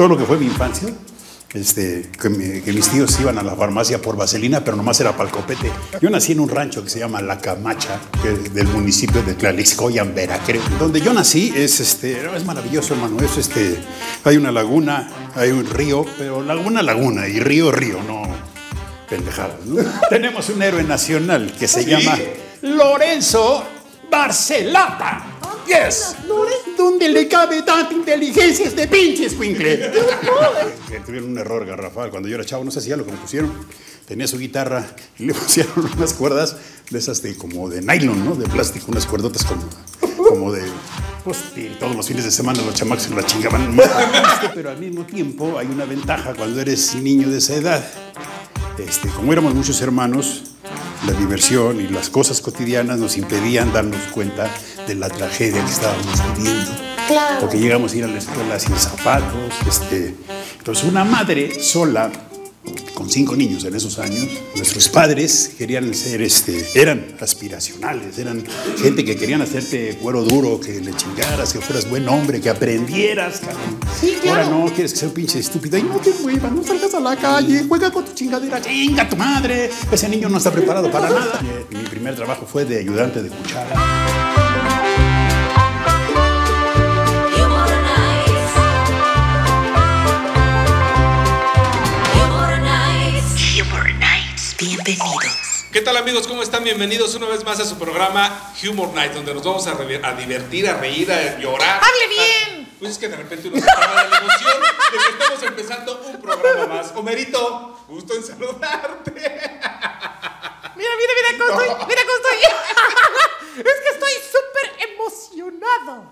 todo lo que fue mi infancia. Este, que, mi- que mis tíos iban a la farmacia por vaselina, pero nomás era para el copete. Yo nací en un rancho que se llama La Camacha, que es del municipio de Tlalixcoyan, Veracruz. Donde yo nací es, este, es maravilloso, hermano. Es, este, hay una laguna, hay un río, pero laguna, laguna, y río, río, no pendejadas. ¿no? Tenemos un héroe nacional que se llama Lorenzo Barcelata. Yes. ¿Dónde le cabe tanta inteligencia a este pinche escuincle? Que tuvieron un error garrafal. Cuando yo era chavo, no sé si ya lo que me pusieron. Tenía su guitarra y le pusieron unas cuerdas de esas de como de nylon, ¿no? De plástico, unas cuerdotas como, como de. Pues todos los fines de semana los chamacos se la chingaban. Pero al mismo tiempo hay una ventaja cuando eres niño de esa edad. Este, como éramos muchos hermanos, la diversión y las cosas cotidianas nos impedían darnos cuenta de la tragedia que estábamos viviendo. Claro. Porque llegamos a ir a la escuela sin zapatos. Este, entonces, una madre sola, con cinco niños en esos años, nuestros padres querían ser, este, eran aspiracionales, eran gente que querían hacerte cuero duro, que le chingaras, que fueras buen hombre, que aprendieras. cabrón. Sí, claro. Ahora no, quieres que sea un pinche estúpido. Y no te muevas, no salgas a la calle, juega con tu chingadera, chinga tu madre. Ese niño no está preparado para nada. Mi primer trabajo fue de ayudante de cuchara. ¿Qué tal amigos? ¿Cómo están? Bienvenidos una vez más a su programa Humor Night, donde nos vamos a, divertir, a reír, a llorar. ¡Hable bien! Ah, Pues es que de repente uno se acaba de la emoción de que estamos empezando un programa más. Homerito, gusto en saludarte. Mira, mira, mira cómo estoy. Mira cómo estoy. es que estoy súper emocionado.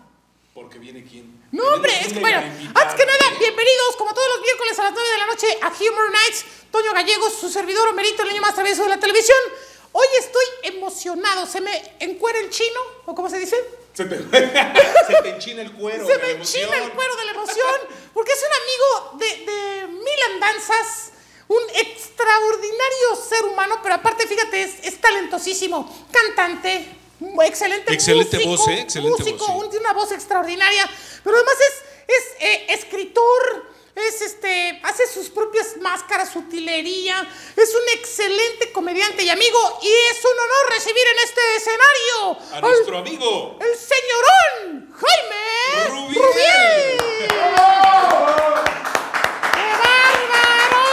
Porque viene quién. No, hombre, es que bueno, antes que nada, bienvenidos como todos los miércoles a las 9 de la noche a Humor Nights. Toño Gallegos, su servidor Homerito, el niño más travieso de la televisión. Hoy estoy emocionado. ¿Se me encuera el chino? ¿O cómo se dice? Se te, se te enchina el cuero. Se me enchina el cuero de la emoción. Porque es un amigo de, de mil andanzas. Un extraordinario ser humano, pero aparte, fíjate, es, es talentosísimo. Cantante, excelente, Excelente músico, voz, ¿eh? Excelente músico, voz, sí. una voz extraordinaria. Pero además es, es eh, escritor, es este, hace sus propias máscaras, utilería. Es un excelente comediante y amigo. Y es un honor recibir en este escenario A al- nuestro amigo. el señorón Jaime Rubiel. Rubiel. ¡Qué bárbaro!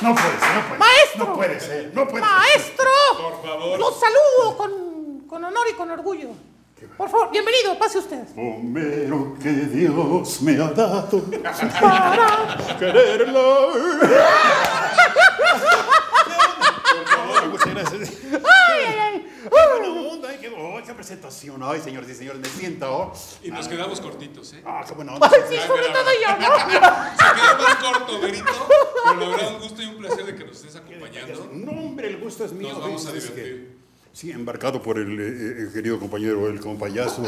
No puede ser, no puede Maestro. No puede ser, no puede ser. ¡Maestro! Por favor. Los saludo con, con honor y con orgullo. Por favor, bienvenido, pase usted. Homero que Dios me ha dado Para quererlo. Muchas gracias. ¡Ay, ay, ay! Qué buena onda, ay, qué, oh, qué presentación. Ay, señores y señores, me siento. Y nos quedamos cortitos, ¿eh? Ah, qué buena onda. Ay, sí, sobre todo yo, ¿no? Se quedó más corto, Homerito. Pero la verdad, un gusto y un placer de que nos estés acompañando. No, hombre, el gusto es mío. Nos vamos a divertir. Sí, embarcado por el, eh, eh, querido compañero, el compayazo,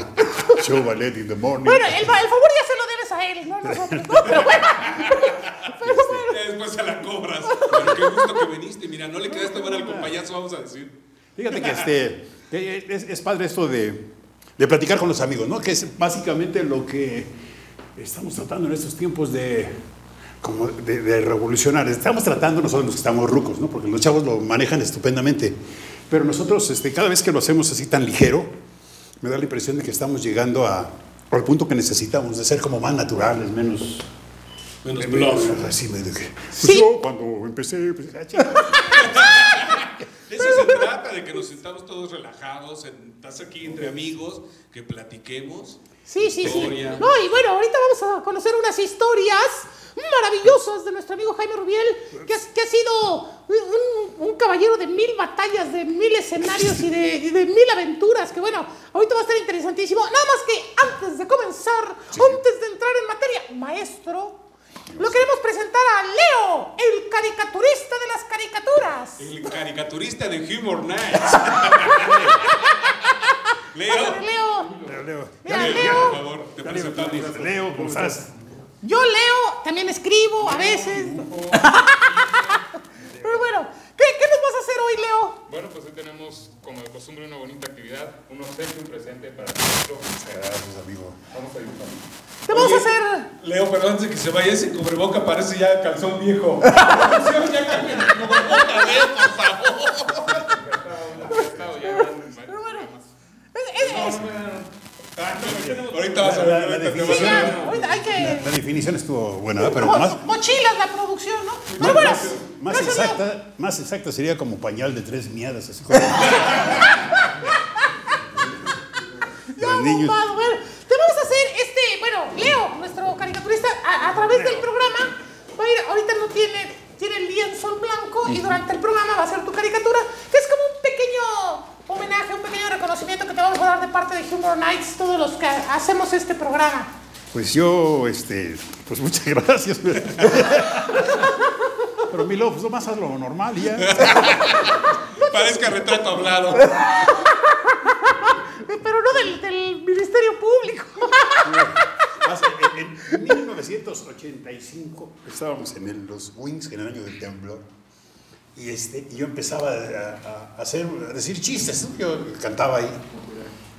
Show Ballet in the Morning. Bueno, el, el favor ya se lo debes a él, no a nosotros. No, pero bueno. Pero bueno. Ya después se la cobras. Pero qué gusto que viniste. Mira, no le quedaste mal al compayazo, vamos a decir. Fíjate que este, que es, es padre esto de, de platicar con los amigos, ¿no? Que es básicamente lo que estamos tratando en estos tiempos de, como de, de revolucionar. Estamos tratando nosotros los que estamos rucos, ¿no? Porque los chavos lo manejan estupendamente. Pero nosotros, este, cada vez que lo hacemos así tan ligero, me da la impresión de que estamos llegando a, al punto que necesitamos, de ser como más naturales, menos... Menos bluff. Así me de que, pues Sí. yo cuando empecé, pues, ah, eso se trata, de que nos sintamos todos relajados, en- estás aquí entre amigos, que platiquemos. Sí, sí, sí. Historia. No, y bueno, ahorita vamos a conocer unas historias maravillosas de nuestro amigo Jaime Rubiel, que, es- que ha sido un, un- caballero de mil batallas, de mil escenarios y de, y de mil aventuras, que bueno, ahorita va a estar interesantísimo. Nada más que antes de comenzar, antes de entrar en materia, maestro, lo queremos presentar a Leo, el caricaturista de las caricaturas. El caricaturista de Humor Nights. Leo. Leo. Leo, Leo. Mira, Leo, Leo. por favor, te presentamos. Leo, ¿cómo estás? Yo leo, también escribo a veces. Pero bueno, ¿qué, qué nos vas a hacer hoy, Leo? Bueno, pues hoy tenemos, como de costumbre, una bonita actividad, un obsequio, un presente para nosotros. Gracias, amigo. Vamos a dibujar. Te vamos a hacer. Leo, pero antes de que se vaya ese cubreboca parece ya calzón viejo. Ya cambia el cubreboca, Leo, por favor. Estado ya en varios programas. Es- es- es- Ah, no, Ahorita vas a ver. La- definición estuvo buena, ¿verdad? pero mo- más, mochilas la producción, ¿no? Pero bueno, más, exacta, más exacta sería como pañal de tres miadas. Así como- Ya, Los niños. bombado. Bueno, te vamos a hacer este, bueno, Leo, nuestro caricaturista, a, a través del programa, va a ir, ahorita no tiene, tiene el lienzo en blanco y durante el programa va a hacer tu caricatura, que es como homenaje, un pequeño reconocimiento que te vamos a dar de parte de Humor Nights, todos los que hacemos este programa. Pues yo, este, pues muchas gracias. Pero mi lobo, pues nomás haz lo normal y ya. Parezca retrato hablado. Pero no del, del Ministerio Público. En, en 1985 estábamos en el- los Wings, en el año del temblor. Y, este, y yo empezaba a, hacer, a decir chistes, ¿no? yo cantaba ahí.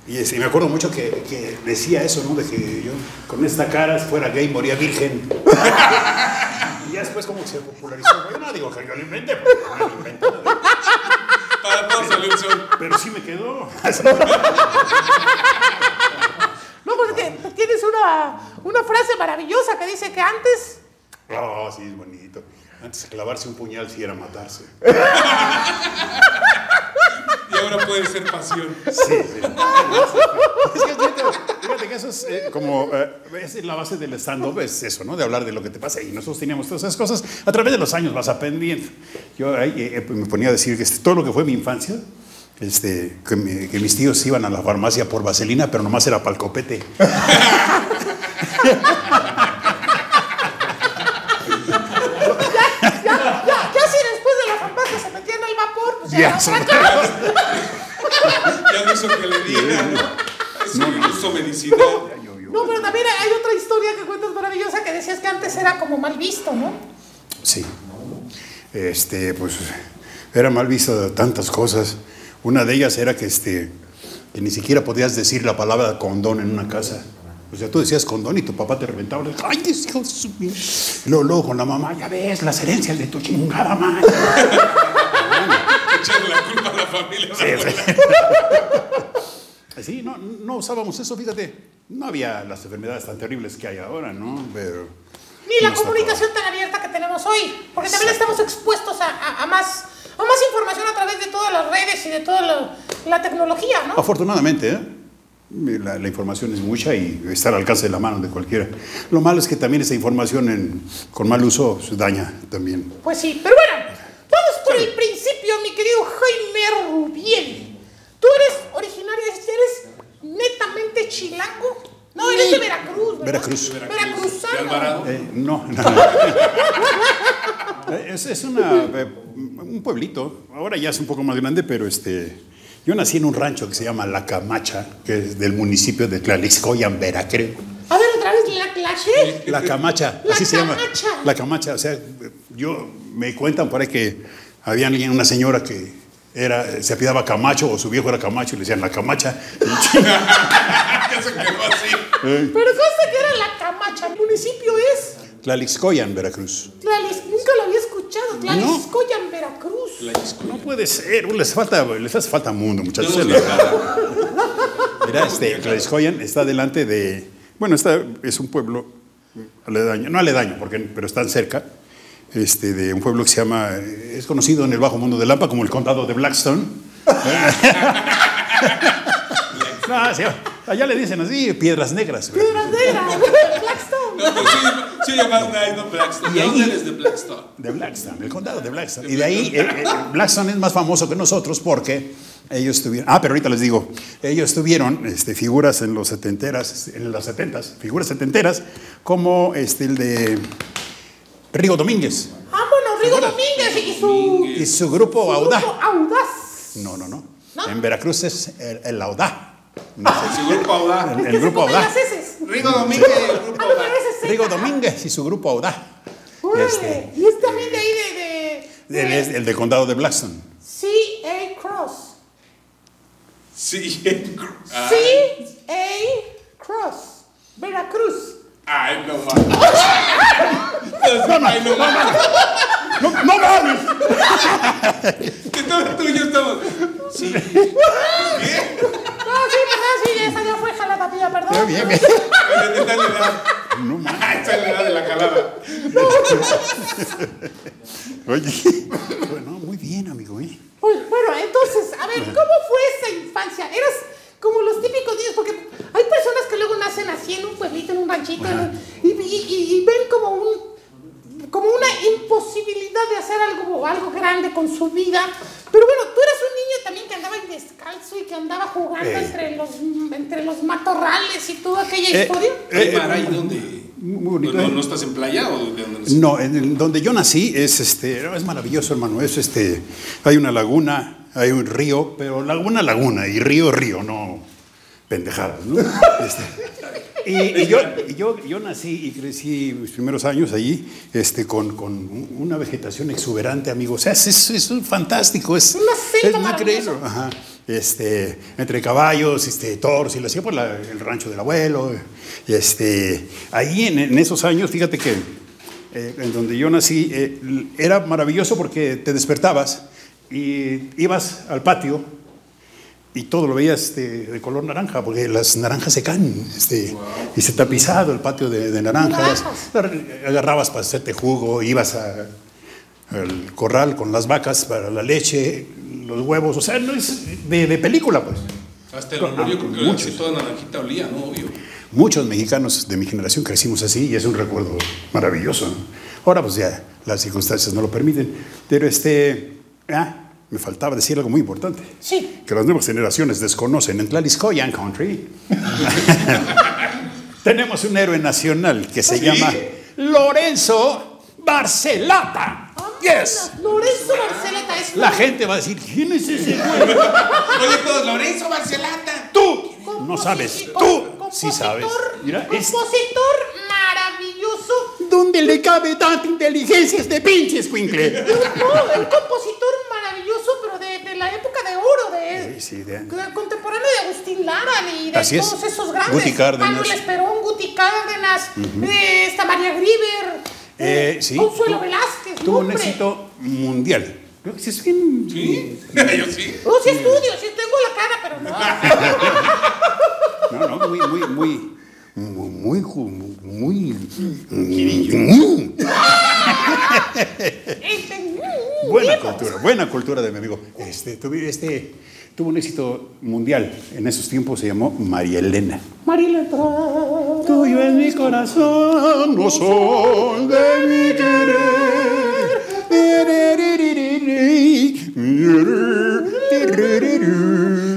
Y este, y me acuerdo mucho que, que decía eso, ¿no? De que yo con esta cara, fuera gay, moría virgen. y ya después como que se popularizó. Yo no digo que yo lo inventé, porque no lo inventé. Para todos sol. Pero sí me quedó. No, porque te tienes una, una frase maravillosa que dice que antes Oh, sí, es bonito. Antes clavarse un puñal, sí era matarse. Y ahora puede ser pasión. Sí, sí. Es que, fíjate, fíjate que eso es eh, como, eh, es la base del stand-up, es eso, ¿no? De hablar de lo que te pasa. Y nosotros teníamos todas esas cosas. A través de los años vas aprendiendo. Yo eh, eh, me ponía a decir que este, todo lo que fue mi infancia, este, que, mi- que mis tíos iban a la farmacia por vaselina, pero nomás era para el copete. Ya, ya, ya si después de la farmacia se metían al vapor, pues ya, son. Ya no hizo que le diga, ¿no? Es un uso medicinal. No, pero también hay otra historia que cuentas maravillosa que decías que antes era como mal visto, ¿no? Sí. Este, pues era mal visto tantas cosas. Una de ellas era que, este, que ni siquiera podías decir la palabra condón en una casa. O sea, tú decías condón y tu papá te reventaba. ¡Ay, Dios, hijo de su pi-". Y luego, luego con la mamá, ya ves, las herencias de tu chingada madre. Echarle la culpa a la familia. Sí, no, no usábamos eso, fíjate. No había las enfermedades tan terribles que hay ahora, ¿no? Pero. Ni la comunicación tan abierta que tenemos hoy, porque también estamos expuestos a, a- a más, a más información a través de todas las redes y de toda la, la tecnología. ¿no? Afortunadamente, ¿eh? La, la información es mucha y está al alcance de la mano de cualquiera. Lo malo es que también esa información en- con mal uso se daña también. Pues sí, pero bueno, vamos por el principio, mi querido Jaime Rubiel. Tú eres originario, eres netamente chilango. No, eres de Veracruz, ¿verdad? Veracruz. De Alvarado. Eh, no, no. Eh, es, es una, eh, un pueblito. Ahora ya es un poco más grande, pero este, yo nací en un rancho que se llama La Camacha, que es del municipio de Tlalixcoyan, Veracruz. A ver, otra vez la clase. La Camacha, La así se llama. Camacha. La Camacha, o sea, yo me cuentan por ahí que había alguien, una señora que era, se apellidaba Camacho o su viejo era Camacho y le decían La Camacha. Que se quedó así. Pero consta que era la Camacha. El municipio es Tlalixcoyan, Veracruz. Tlalis. Nunca lo había escuchado. Tlaniscoyan, Veracruz. No puede ser, les falta, les hace falta mundo, muchachos. No. Mira, este, Tlaixcoyan está delante de, bueno, está, es un pueblo aledaño, no aledaño, porque, pero están cerca, este, de un pueblo que se llama, es conocido en el bajo mundo de Lampa como el condado de Blackstone. no, sí, allá le dicen así, piedras negras. güey. Piedras Negras. Blackstone. No, pero sí, sí Blackstone. Y ¿De dónde ahí- eres de Blackstone? De Blackstone, el condado de Blackstone. Y de ahí, eh, eh, Blackstone es más famoso que nosotros porque ellos tuvieron, ah, pero ahorita les digo, ellos tuvieron este, figuras en los setenteras, en los setentas, figuras setenteras, como este, el de Rigo Domínguez Vámonos, Rigo Domínguez y su, y su grupo su Audaz. grupo Audaz. No, no, no, ¿No? En Veracruz es el, el Audaz. No sé. Su grupo Audaz. El- Es el grupo Audaz. las heces. Rigo Domínguez, el grupo Ah, Audaz. Rigo. Domínguez y su grupo Audaz. Órale. Este. Y es también de ahí de... de, de- es el de condado de Blackstone. Sí, Sí. Ah, C A Cross. Veracruz. Ay, no mames. Ay, no mames. ¡No, no mames! Que todo tú y yo estamos. Sí. Bien. No, sí, verdad, sí, esa ya fue jalada mía, perdón. Bien, bien. Oye, ¿qué tal la edad? No mames. Ah, esa es la edad de la calada. Oye, bueno, muy bien, amigo, ¿eh? Bueno, entonces, a ver, ¿cómo fue esa infancia? ¿Eras como los típicos niños? Porque hay personas que luego nacen así en un pueblito, en un ranchito, y- y ven como un como una imposibilidad de hacer algo, algo grande con su vida. Pero bueno, tú eras un niño también que andaba descalzo y que andaba jugando Eh. entre, los, entre los matorrales aquella Eh, historia. eh, Mar, ¿ahí dónde? Muy bonito, ¿No, ¿eh? no estás en playa o de dónde naciste? No, en el- donde yo nací es este, es maravilloso, hermano. Es este, hay una laguna, hay un río, pero laguna, laguna y río, río, no pendejadas, ¿no? Este, y, y yo, y yo, yo nací y crecí mis primeros años allí, este, con, con una vegetación exuberante, amigo. O sea, es, es, es fantástico, es, es maravillosa. increíble. Ajá. Este, entre caballos, este, toros, y lo hacía por la- el rancho del abuelo. Este, ahí en, en esos años, fíjate que eh, en donde yo nací, eh, era maravilloso porque te despertabas y ibas al patio y todo lo veías este, de color naranja, porque las naranjas se caen, este, y se tapizado el patio de, de naranjas. Agarrabas para hacerte jugo, ibas a- al corral con las vacas para la leche, los huevos, o sea, no es de, de película, pues. Hasta el olor, yo creo que Muchos. toda naranjita olía, ¿no? Obvio. Muchos mexicanos de mi generación crecimos así y es un recuerdo maravilloso. ¿no? Ahora pues ya las circunstancias no lo permiten, pero este, ah, me faltaba decir algo muy importante. Sí. Que las nuevas generaciones desconocen. En Tlaliscoyan Country tenemos un héroe nacional que se ¿Sí? llama Lorenzo Barcelata. Yes. Lorenzo Barceleta es La gente va a decir, ¿quién es ese güey? Oye, todos, Lorenzo Barcelata. Tú no sabes, tú sí compositor- sabes. Mira, es- compositor maravilloso. ¿Dónde le cabe tanta inteligencia este pinche escuincle? No, un compositor maravilloso, pero de, de la época de oro, de, Sí, sí, de- de- contemporáneo de Agustín Lara y de Así es. todos esos grandes. Guti Cárdenas. Manuel Esperón, Guti Cárdenas, eh, esta María Grieber, Eh, sí. Consuelo tu- Velázquez, Tuvo un éxito mundial. Creo que sí es bien. Sí, yo sí. No, sí estudio, sí tengo la cara, pero no. No, no, muy, muy, muy. Muy, muy, ju- muy, Este, buena cultura, buena cultura de mi amigo. Este, tuve- este, tuvo un éxito mundial. En esos tiempos se llamó María Elena. Marila Estrada. Tuyo en mi corazón, no soy de mi querer.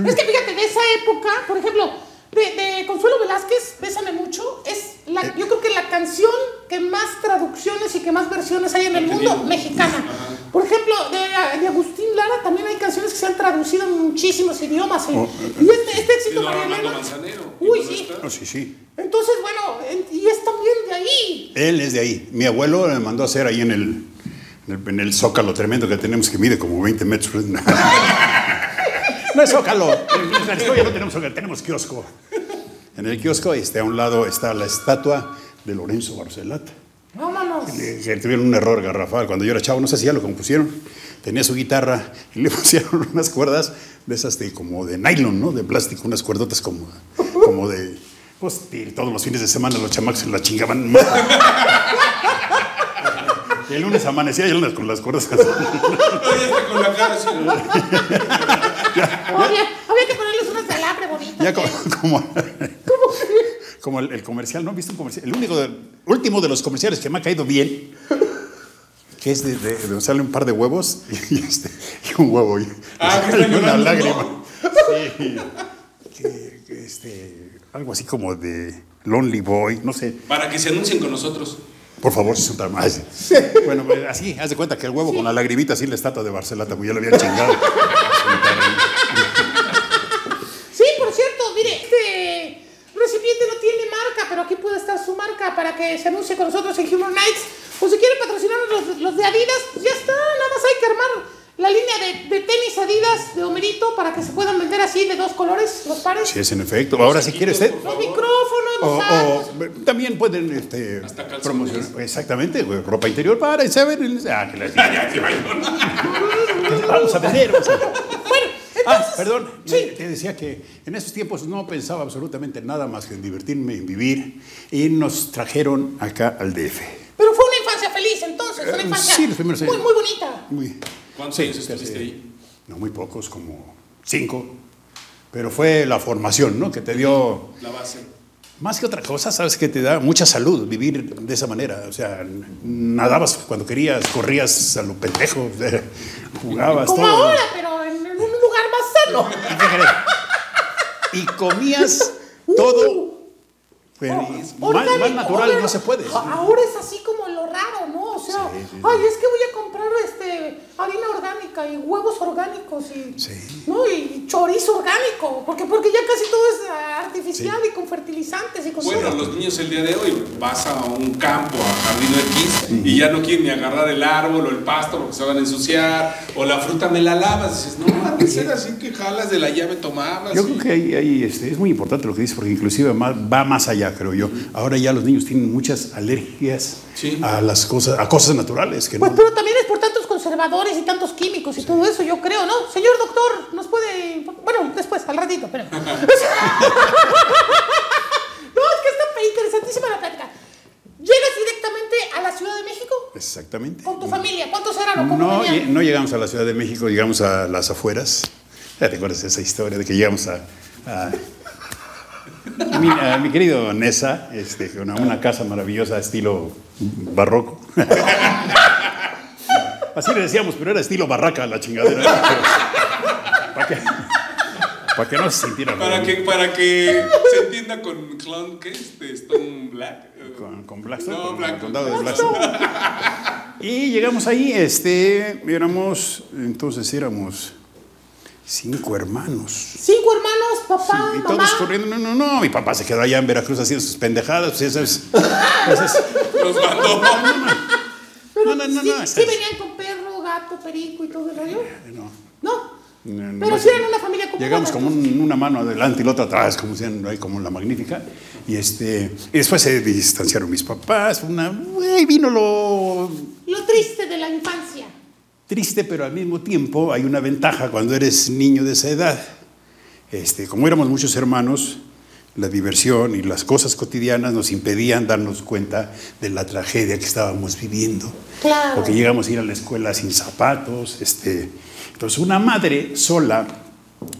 Es que fíjate, de esa época, por ejemplo, de, de Consuelo Velázquez, Bésame mucho, es la, yo creo que la canción que más traducciones y que más versiones hay en el mundo mexicana. Por ejemplo, de, de Agustín Lara también hay canciones que se han traducido en muchísimos idiomas. Y, Oh, y este, este éxito, Manzanero. Uy, ¿y dónde sí. Oh, sí, sí. Entonces, bueno, en- y es también de ahí. Él es de ahí. Mi abuelo me mandó a hacer ahí en el, en el, en el zócalo tremendo que tenemos que mide como 20 metros. No es zócalo. En la historia no tenemos zócalo, tenemos kiosco. En el kiosco este, a un lado está la estatua de Lorenzo Barcelata. Vámonos. Eh, Que tuvieron un error garrafal. Cuando yo era chavo, no sé si ya lo compusieron. Tenía su guitarra y le pusieron unas cuerdas de esas de como de nylon, ¿no? De plástico, unas cuerdotas como, como de. Pues y todos los fines de semana los chamacos se la chingaban. Y el lunes amanecía y el lunes con las cuerdas así. Con la cara así. había que ponerles unas de alambre bonitas. Ya como, como, como el, el comercial, ¿no? ¿Viste un comercial? El único, de- último de los comerciales que me ha caído bien, que es de, de, de sale un par de huevos y, este, y un huevo y, Ah, que y una llorando, lágrima. ¿no? Sí. Que, que este, algo así como de Lonely Boy, no sé. Para que se anuncien con nosotros. Por favor, si son tan más. Bueno, pues, así, haz de cuenta que el huevo con la lagrimita, así la estatua de Barcelata, pues ya lo habían chingado. Sí, por cierto, mire, este recipiente no tiene marca, pero aquí puede estar su marca para que se anuncie con nosotros en Humor Nights. O si quieren patrocinarnos los, los de Adidas, pues ya está, nada más hay que armar la línea de, de tenis Adidas de Homerito para que se puedan vender así de dos colores, los pares. Sí, es en efecto. Ahora, si quiere usted. Los micrófonos, O, también pueden este, promocionar. Exactamente, güey, ropa interior para y saben. Ah, que la Vamos a vender. vamos a- Bueno, Ah, perdón, Sí. te decía que en esos tiempos no pensaba absolutamente nada más que en divertirme, en vivir, y nos trajeron acá al DF. Pero fue una infancia feliz entonces, una Eh, infancia sí, los primeros muy, años. muy bonita. Muy, ¿Cuántos sí, años estuviste ahí? No, muy pocos, como cinco. Pero fue la formación, ¿no? Que te dio, La base. más que otra cosa, sabes que te da mucha salud vivir de esa manera. O sea, nadabas cuando querías, corrías a lo pendejo, jugabas Como todo. ahora, pero ¿Y comías todo. Pero Oh, más, natural ahora- no se puede. Ahora es así como lo raro, ¿no? O sea, Sí, sí, sí. ay, es que voy a comprar este harina orgánica y huevos orgánicos y, Sí. ¿no? y chorizo orgánico, porque porque ya casi todo es artificial y con fertilizantes y con Bueno, todo. los niños el día de hoy vas a un campo, a jardín X, y ya no quieren ni agarrar el árbol o el pasto porque se van a ensuciar, o la fruta me la lavas. Dices, no, antes era así que jalas de la llave, tomabas. Yo y- creo que ahí, ahí, este, es muy importante lo que dices, porque inclusive va más allá, creo yo. Ahora ya los niños tienen muchas alergias Sí. a las cosas, a cosas naturales que Pues, no. pero también es por tantos conservadores y tantos químicos y todo eso, yo creo, ¿no? Señor doctor, nos puede. Bueno, después, al ratito, pero. no, es que está interesantísima la plática. ¿Llegas directamente a la Ciudad de México? Exactamente. ¿Con tu familia? ¿Cuántos eran o cómo No, venían? no llegamos a la Ciudad de México, llegamos a las afueras. Ya te acuerdas de esa historia de que llegamos a mi, querido Nesa, este, una, una casa maravillosa estilo barroco. Así le decíamos, pero era estilo barraca la chingadera. Para que, para que no se sintiera Para que, para que se entienda con Clown, ¿qué es? De Stone Black. con, con Blackstone, No, con Black- condado de Blackstone. Y llegamos ahí, este, éramos, entonces éramos cinco hermanos. Cinco hermanos, papá, y mamá. todos corriendo, no, no, no, mi papá se quedó allá en Veracruz haciendo sus pendejadas, pues eso es, eso es- Los mandó. Pero no, no, no, sí, no, sí es- venían con perro, gato, perico y todo el rollo. no. No. No, no, Pero no, sí eran una familia como Llegamos como un- una mano adelante y la otra atrás, como decían, ahí como la magnífica. Y, este, y después se distanciaron mis papás. Una, ahí vino lo Lo triste de la infancia. Triste, pero al mismo tiempo hay una ventaja cuando eres niño de esa edad. Este, como éramos muchos hermanos, la diversión y las cosas cotidianas nos impedían darnos cuenta de la tragedia que estábamos viviendo. Claro. Porque llegamos a ir a la escuela sin zapatos. Este, entonces, una madre sola,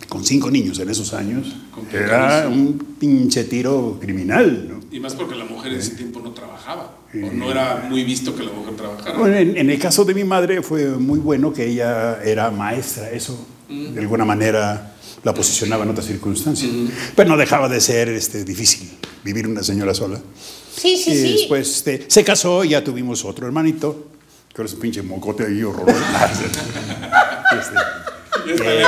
con cinco niños en esos años, era un pinche tiro criminal. ¿no? Y más porque la mujer en ese tiempo no trabajaba. O no era muy visto que la mujer trabajara. Bueno, en, en el caso de mi madre fue muy bueno que ella era maestra, eso de alguna manera la posicionaba en otras circunstancias. Pero no dejaba de ser este, difícil vivir una señora sola. Sí, sí, y sí. después este, se casó y ya tuvimos otro hermanito, que ahora es un pinche mocote ahí horroroso. Este, eh,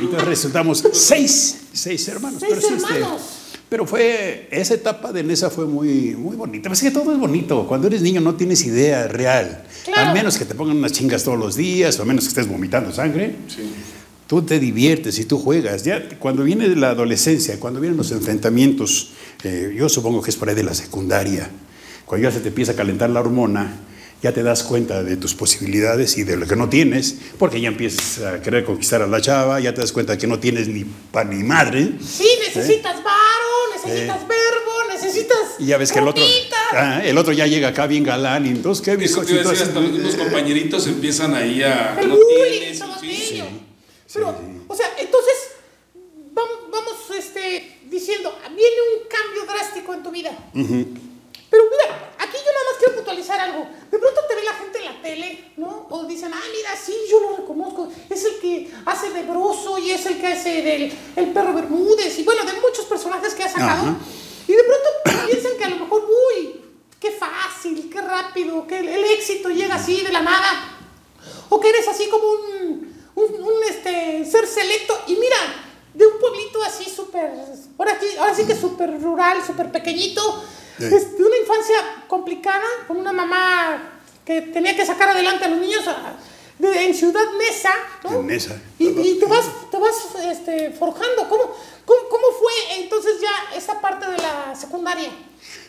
entonces resultamos seis, seis hermanos. Seis sí, este, hermanos. Pero fue, esa etapa de Nesa fue muy, muy bonita. Es que todo es bonito. Cuando eres niño no tienes idea real. Claro. A menos que te pongan unas chingas todos los días, o a menos que estés vomitando sangre. Tú te diviertes y tú juegas. Ya cuando viene la adolescencia, cuando vienen los enfrentamientos, eh, yo supongo que es por ahí de la secundaria, cuando ya se te empieza a calentar la hormona, ya te das cuenta de tus posibilidades y de lo que no tienes, porque ya empiezas a querer conquistar a la chava, ya te das cuenta que no tienes ni pan ni madre. Sí, necesitas varo, necesitas verbo, necesitas. Y ya ves que el otro, ah, el otro ya llega acá bien galán y entonces qué Eso te iba a decir, hasta los mismos bizcochitos? compañeritos empiezan ahí a. El no bullying tienes, todo sí, sí. Pero, o sea, entonces, vam- vamos, este, diciendo, viene un cambio drástico en tu vida. Pero mira, aquí yo nada más algo. De pronto te ve la gente en la tele, ¿no? O dicen, ah, mira, sí, yo lo reconozco. Es el que hace de Broso y es el que hace del el perro Bermúdez y bueno, de muchos personajes que ha sacado. Ajá. Y de pronto piensan que a lo mejor, uy, qué fácil, qué rápido, que el, el éxito llega así de la nada. O que eres así como un, un, un, este, ser selecto. Y mira, de un pueblito así súper, ahora, aquí, ahora sí que súper rural, súper pequeñito, Sí. es de una infancia complicada, con una mamá que tenía que sacar adelante a los niños. en Ciudad Neza, ¿no? En Neza. Y, y te vas, te vas este, forjando. ¿Cómo, cómo, ¿Cómo fue entonces ya esta parte de la secundaria?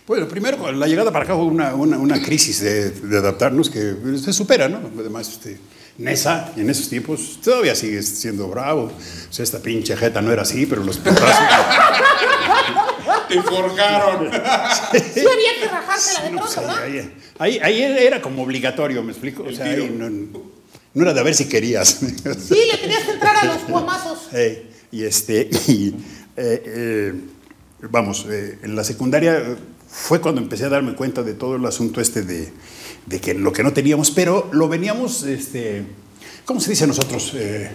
Bueno, primero, con la llegada para acá fue una, una, una crisis de, de adaptarnos que se supera, ¿no? Además, este, Nesa, en esos tiempos, todavía sigue siendo bravo. O sea, esta pinche jeta no era así, pero los putazos. Te forjaron. Sí había que rajársela de ahí, era como obligatorio, ¿me explico? O sea, ahí no, no era de a ver si querías. Sí, le tenías que entrar a los guamazos. Eh, y este, y, eh, eh, vamos, eh, en la secundaria fue cuando empecé a darme cuenta de todo el asunto este de, de que lo que no teníamos, pero lo veníamos, este, ¿cómo se dice nosotros, eh,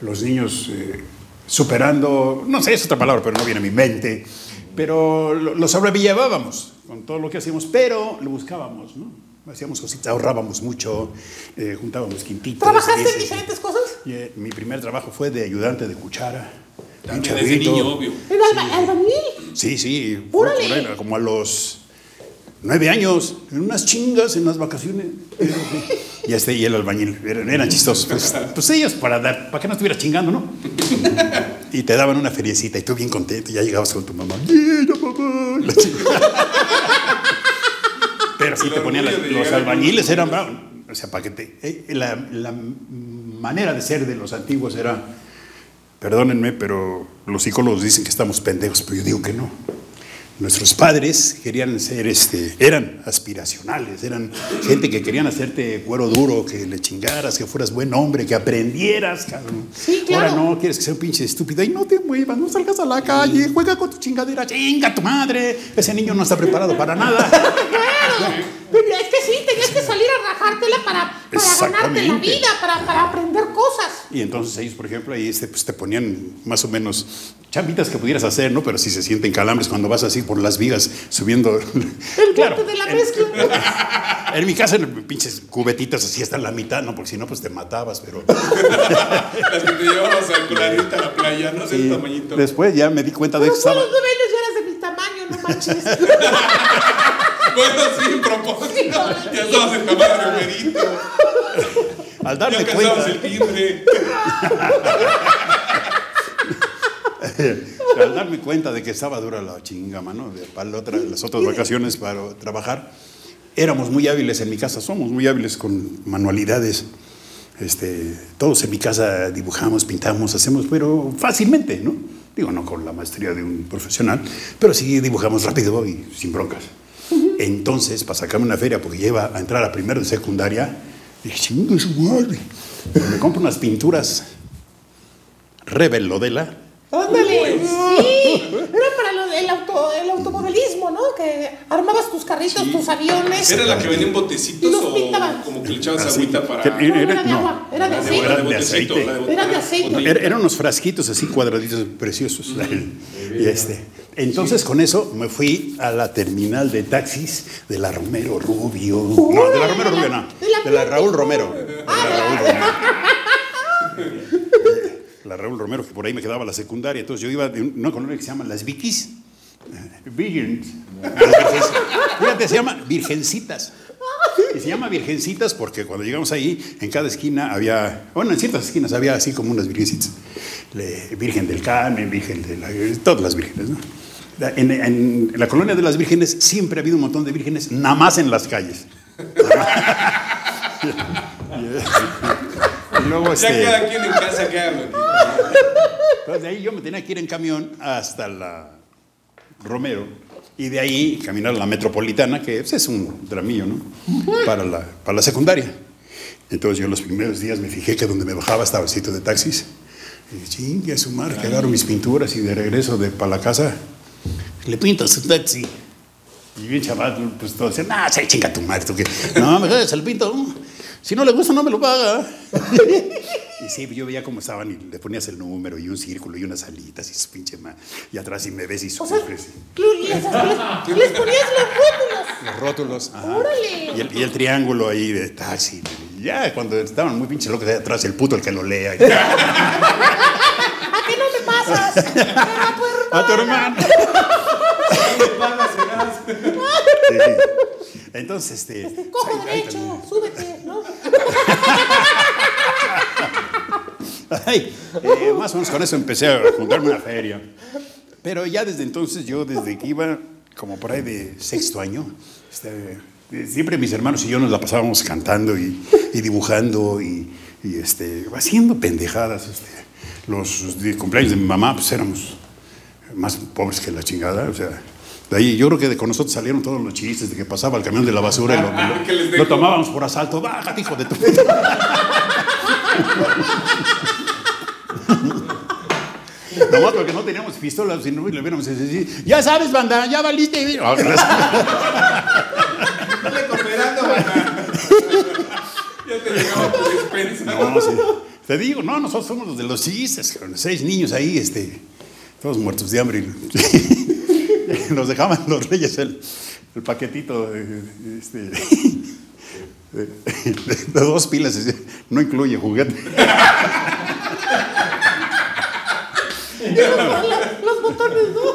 los niños, eh, superando, no sé, es otra palabra, pero no viene a mi mente, pero lo, lo sobrellevábamos con todo lo que hacíamos, pero lo buscábamos, ¿no? Hacíamos cositas, ahorrábamos mucho, eh, juntábamos quintitos. ¿Trabajaste en diferentes cosas? Y, eh, mi primer trabajo fue de ayudante de cuchara. Un También desde niño, obvio. ¿En alba- albañil? Sí, sí. como a los nueve años, en unas chingas, en las vacaciones. Y, este, y el albañil, eran, eran chistosos. Pues, pues ellos, para, dar, para que no estuvieras chingando, ¿no? Y te daban una feriecita y tú bien contento, y ya llegabas con tu mamá. ¡Yeah, mamá! La. Pero sí te ponían los albañiles eran bravos. O sea, para que te. eh, la, la manera de ser de los antiguos era. Perdónenme, pero los psicólogos dicen que estamos pendejos, pero yo digo que no. Nuestros padres querían ser, este, eran aspiracionales, eran gente que querían hacerte cuero duro, que le chingaras, que fueras buen hombre, que aprendieras, cabrón. Sí, claro. Ahora no, quieres que sea un pinche estúpido y no te muevas, no salgas a la calle, juega con tu chingadera, chinga tu madre. Ese niño no está preparado para nada. Claro. Pero es que sí, tenías que a para, para ganarte la vida, para, para aprender cosas. Y entonces ellos, por ejemplo, ahí este, pues, te ponían más o menos chambitas que pudieras hacer, ¿no? Pero si se sienten calambres cuando vas así por las vigas subiendo. El Claro, de la en- mezcla. En mi casa, en pinches cubetitas así hasta la mitad, ¿no? Porque si no, pues te matabas, pero. Las que te llevabas al culadita a la playa, no sé el tamañito. Después ya me di cuenta de Pero que tú a estaba. ya eras de mi tamaño, no manches. Bueno, sí, propósito. Ya estabas en tamaño de Homerito. Al Ya darme alcanzabas cuenta. el timbre. al darme cuenta de que estaba dura la chinga, mano, de, para la otra- las otras vacaciones para trabajar, éramos muy hábiles en mi casa, somos muy hábiles con manualidades. Este, todos en mi casa dibujamos, pintamos, hacemos, pero fácilmente, ¿no? Digo, no con la maestría de un profesional, pero sí dibujamos rápido y sin broncas. Entonces, para sacarme una feria, porque lleva a entrar a primero de secundaria, dije, chingue su madre. Me compro unas pinturas Rebel Lodela, Ándale, sí. Era para lo del auto, el automovilismo, ¿no? Que armabas tus carritos, tus aviones. ¿Era la que venía en Y botecitos los o pintaban. como que le echabas Así, agüita para. que- No, era de no. agua, era de La aceite. De de Era de aceite. Er- eran unos frasquitos así cuadraditos preciosos. Y este, entonces con eso me fui a la terminal de taxis de la Romero Rubio. No, de la Romero Rubio no. de la De la Raúl Romero. De Ah, la Raúl Romero. Eh, La Raúl Romero, que por ahí me quedaba la secundaria. Entonces yo iba de un- una colonia que se llama Las Vikis. Virgins. Fíjate, se llama Virgencitas. Y se llama Virgencitas porque cuando llegamos ahí, en cada esquina había, bueno, en ciertas esquinas había así como unas virgencitas. Le- Virgen del Carmen, Virgen de la, todas las vírgenes, ¿no? En, en la colonia de las vírgenes siempre ha habido un montón de vírgenes, nada más en las calles. y luego Ya este, cada quien en casa que entonces de ahí yo me tenía que ir en camión hasta la Romero y de ahí caminar a la metropolitana, que pues, es un dramillo, ¿no? Para la, para la secundaria. Entonces yo los primeros días me fijé que donde me bajaba estaba el sitio de taxis. Y dije, chingue a su madre, que agarro mis pinturas y de regreso de, para la casa, le pinto su taxi. Y bien chaval, pues todos decían, ah, sí, chinga tu madre, tú que, no, mejor se lo pinto. Si no le gusta, no me lo paga. y sí, yo veía cómo estaban y le ponías el número y un círculo y unas alitas y su pinche madre. Y atrás y me ves y O sea, sufres. les, les- les ponías los rótulos. Los rótulos. ajá. ¡Órale! Y el, y el triángulo ahí de taxi. Y Ya, cuando estaban muy pinches locos, de atrás el puto el que lo lea. ¿A qué no me pasas? Pero a tu hermano. A tu hermano. Sí. Entonces, este. Cojo ahí- ahí derecho, súbete, ¿no? Ay, eh, más o menos con eso empecé a juntarme una feria. Pero ya desde entonces, yo desde que iba como por ahí de sexto año, este, eh, siempre mis hermanos y yo nos la pasábamos cantando y, y dibujando y, y, este, haciendo pendejadas. Este. Los de cumpleaños de mi mamá, pues éramos más pobres que la chingada, o sea. De ahí yo creo que de con nosotros salieron todos los chistes de que pasaba el camión de la basura y lo, ¿Qué les lo- tomábamos por asalto. Bájate, hijo de tu. Nomás porque no teníamos pistolas, si no le hubiéramos ya sabes, banda, ya valiste. Ah. Dale cooperando, banda. Ya te llegaba tu. No. Te digo, no, nosotros somos los de los chistes, seis niños ahí, este, todos muertos de hambre. Nos dejaban los reyes el, el paquetito de, este, de, de dos pilas, no incluye juguete. Los botones, ¿no?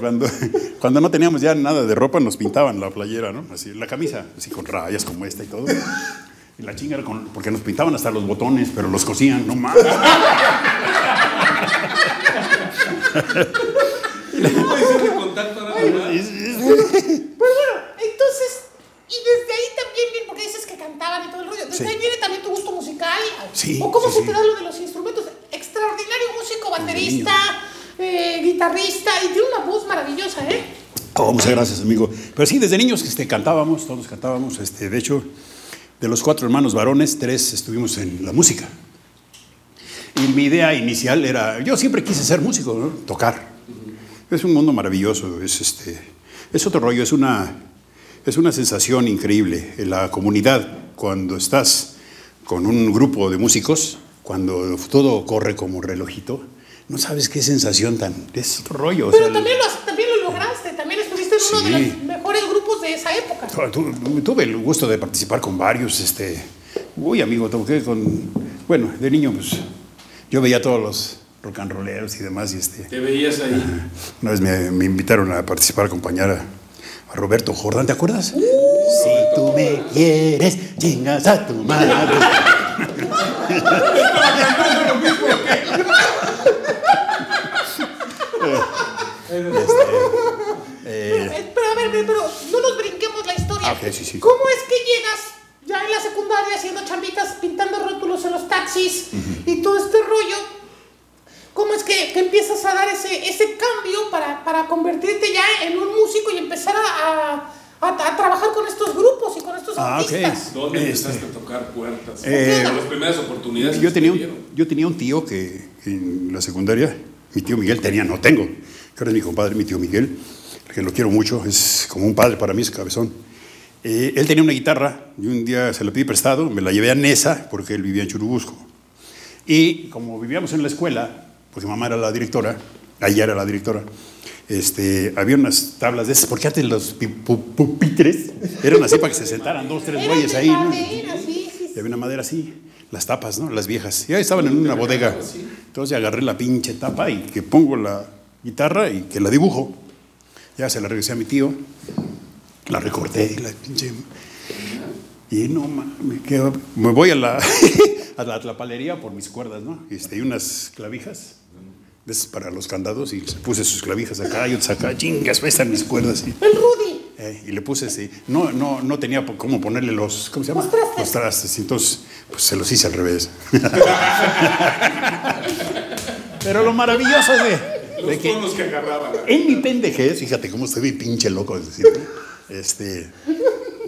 Cuando, cuando no teníamos ya nada de ropa, nos pintaban la playera, ¿no? Así, la camisa, así con rayas como esta y todo. Y la chinga era con, porque nos pintaban hasta los botones, pero los cosían, no más. Contacto. Pero bueno, entonces, y desde ahí también viene, porque dices que cantaban y todo el rollo, desde Sí. ahí viene también tu gusto musical. Sí, ¿O cómo sí, se sí. te da lo de los instrumentos? Extraordinario músico, baterista, eh, guitarrista y tiene una voz maravillosa, ¿eh? Oh, muchas gracias, amigo. Pero sí, desde niños este, cantábamos, todos cantábamos. Este, de hecho, de los cuatro hermanos varones, tres estuvimos en la música. Y mi idea inicial era, yo siempre quise ser músico, ¿no? tocar. Es un mundo maravilloso, es, este, es otro rollo, es una, es una sensación increíble. En la comunidad, cuando estás con un grupo de músicos, cuando todo corre como relojito, no sabes qué sensación tan... Es otro rollo. o Pero sea, también lo, también lo lograste, también estuviste en uno de Sí. los mejores grupos de esa época. Tu- tu- Tuve el gusto de participar con varios, este, uy amigo, toqué con, bueno, de niño pues yo veía todos los rock and rolleros y demás y este, Te veías ahí. una vez me, me invitaron a participar, a acompañar a, a Roberto Jordán, ¿te acuerdas? si tú me quieres, chingas a tu madre. Eh, pero a ver, pero, pero no nos brinquemos la historia. Ah, ok, sí, sí. ¿Cómo es que llegas ya en la secundaria haciendo chambitas, pintando rótulos en los taxis y todo este rollo? ¿Cómo es que, que empiezas a dar ese, ese cambio para, para convertirte ya en un músico y empezar a, a- a trabajar con estos grupos y con estos Ah, ok. artistas? ¿Dónde Este, empezaste a tocar puertas? Eh, las primeras oportunidades. Yo que tenía, un, yo tenía un tío que en la secundaria, mi tío Miguel tenía, no tengo, que ahora es mi compadre, mi tío Miguel, que lo quiero mucho, es como un padre para mí, ese cabezón. Eh, él tenía una guitarra y un día se la pedí prestado, me la llevé a Nesa porque él vivía en Churubusco. Y como vivíamos en la escuela, porque mamá era la directora, allá era la directora, este, había unas tablas de esas, porque antes los pi- pu- pupitres eran así para que se sentaran dos, tres güeyes ahí, ¿no? Y había una madera así, las tapas, ¿no? Las viejas. Ya estaban en una bodega. Entonces agarré la pinche tapa y que pongo la guitarra y que la dibujo. Ya se la regresé a mi tío, la recorté y la pinche. Y no mames, que me voy a la, a la tlapalería por mis cuerdas, ¿no? Este, y unas clavijas de esas para los candados y puse sus clavijas acá y otras acá, chingas, ahí están mis cuerdas. Y, El Rudy. eh, y le puse así. No, no, no tenía cómo ponerle los. ¿Cómo se llama? Los trastes. Los trastes. Entonces, pues se los hice al revés. Pero lo maravilloso es de, de Los que tonos que agarraban. en mi pendejez, fíjate cómo estoy pinche loco, es decir, este,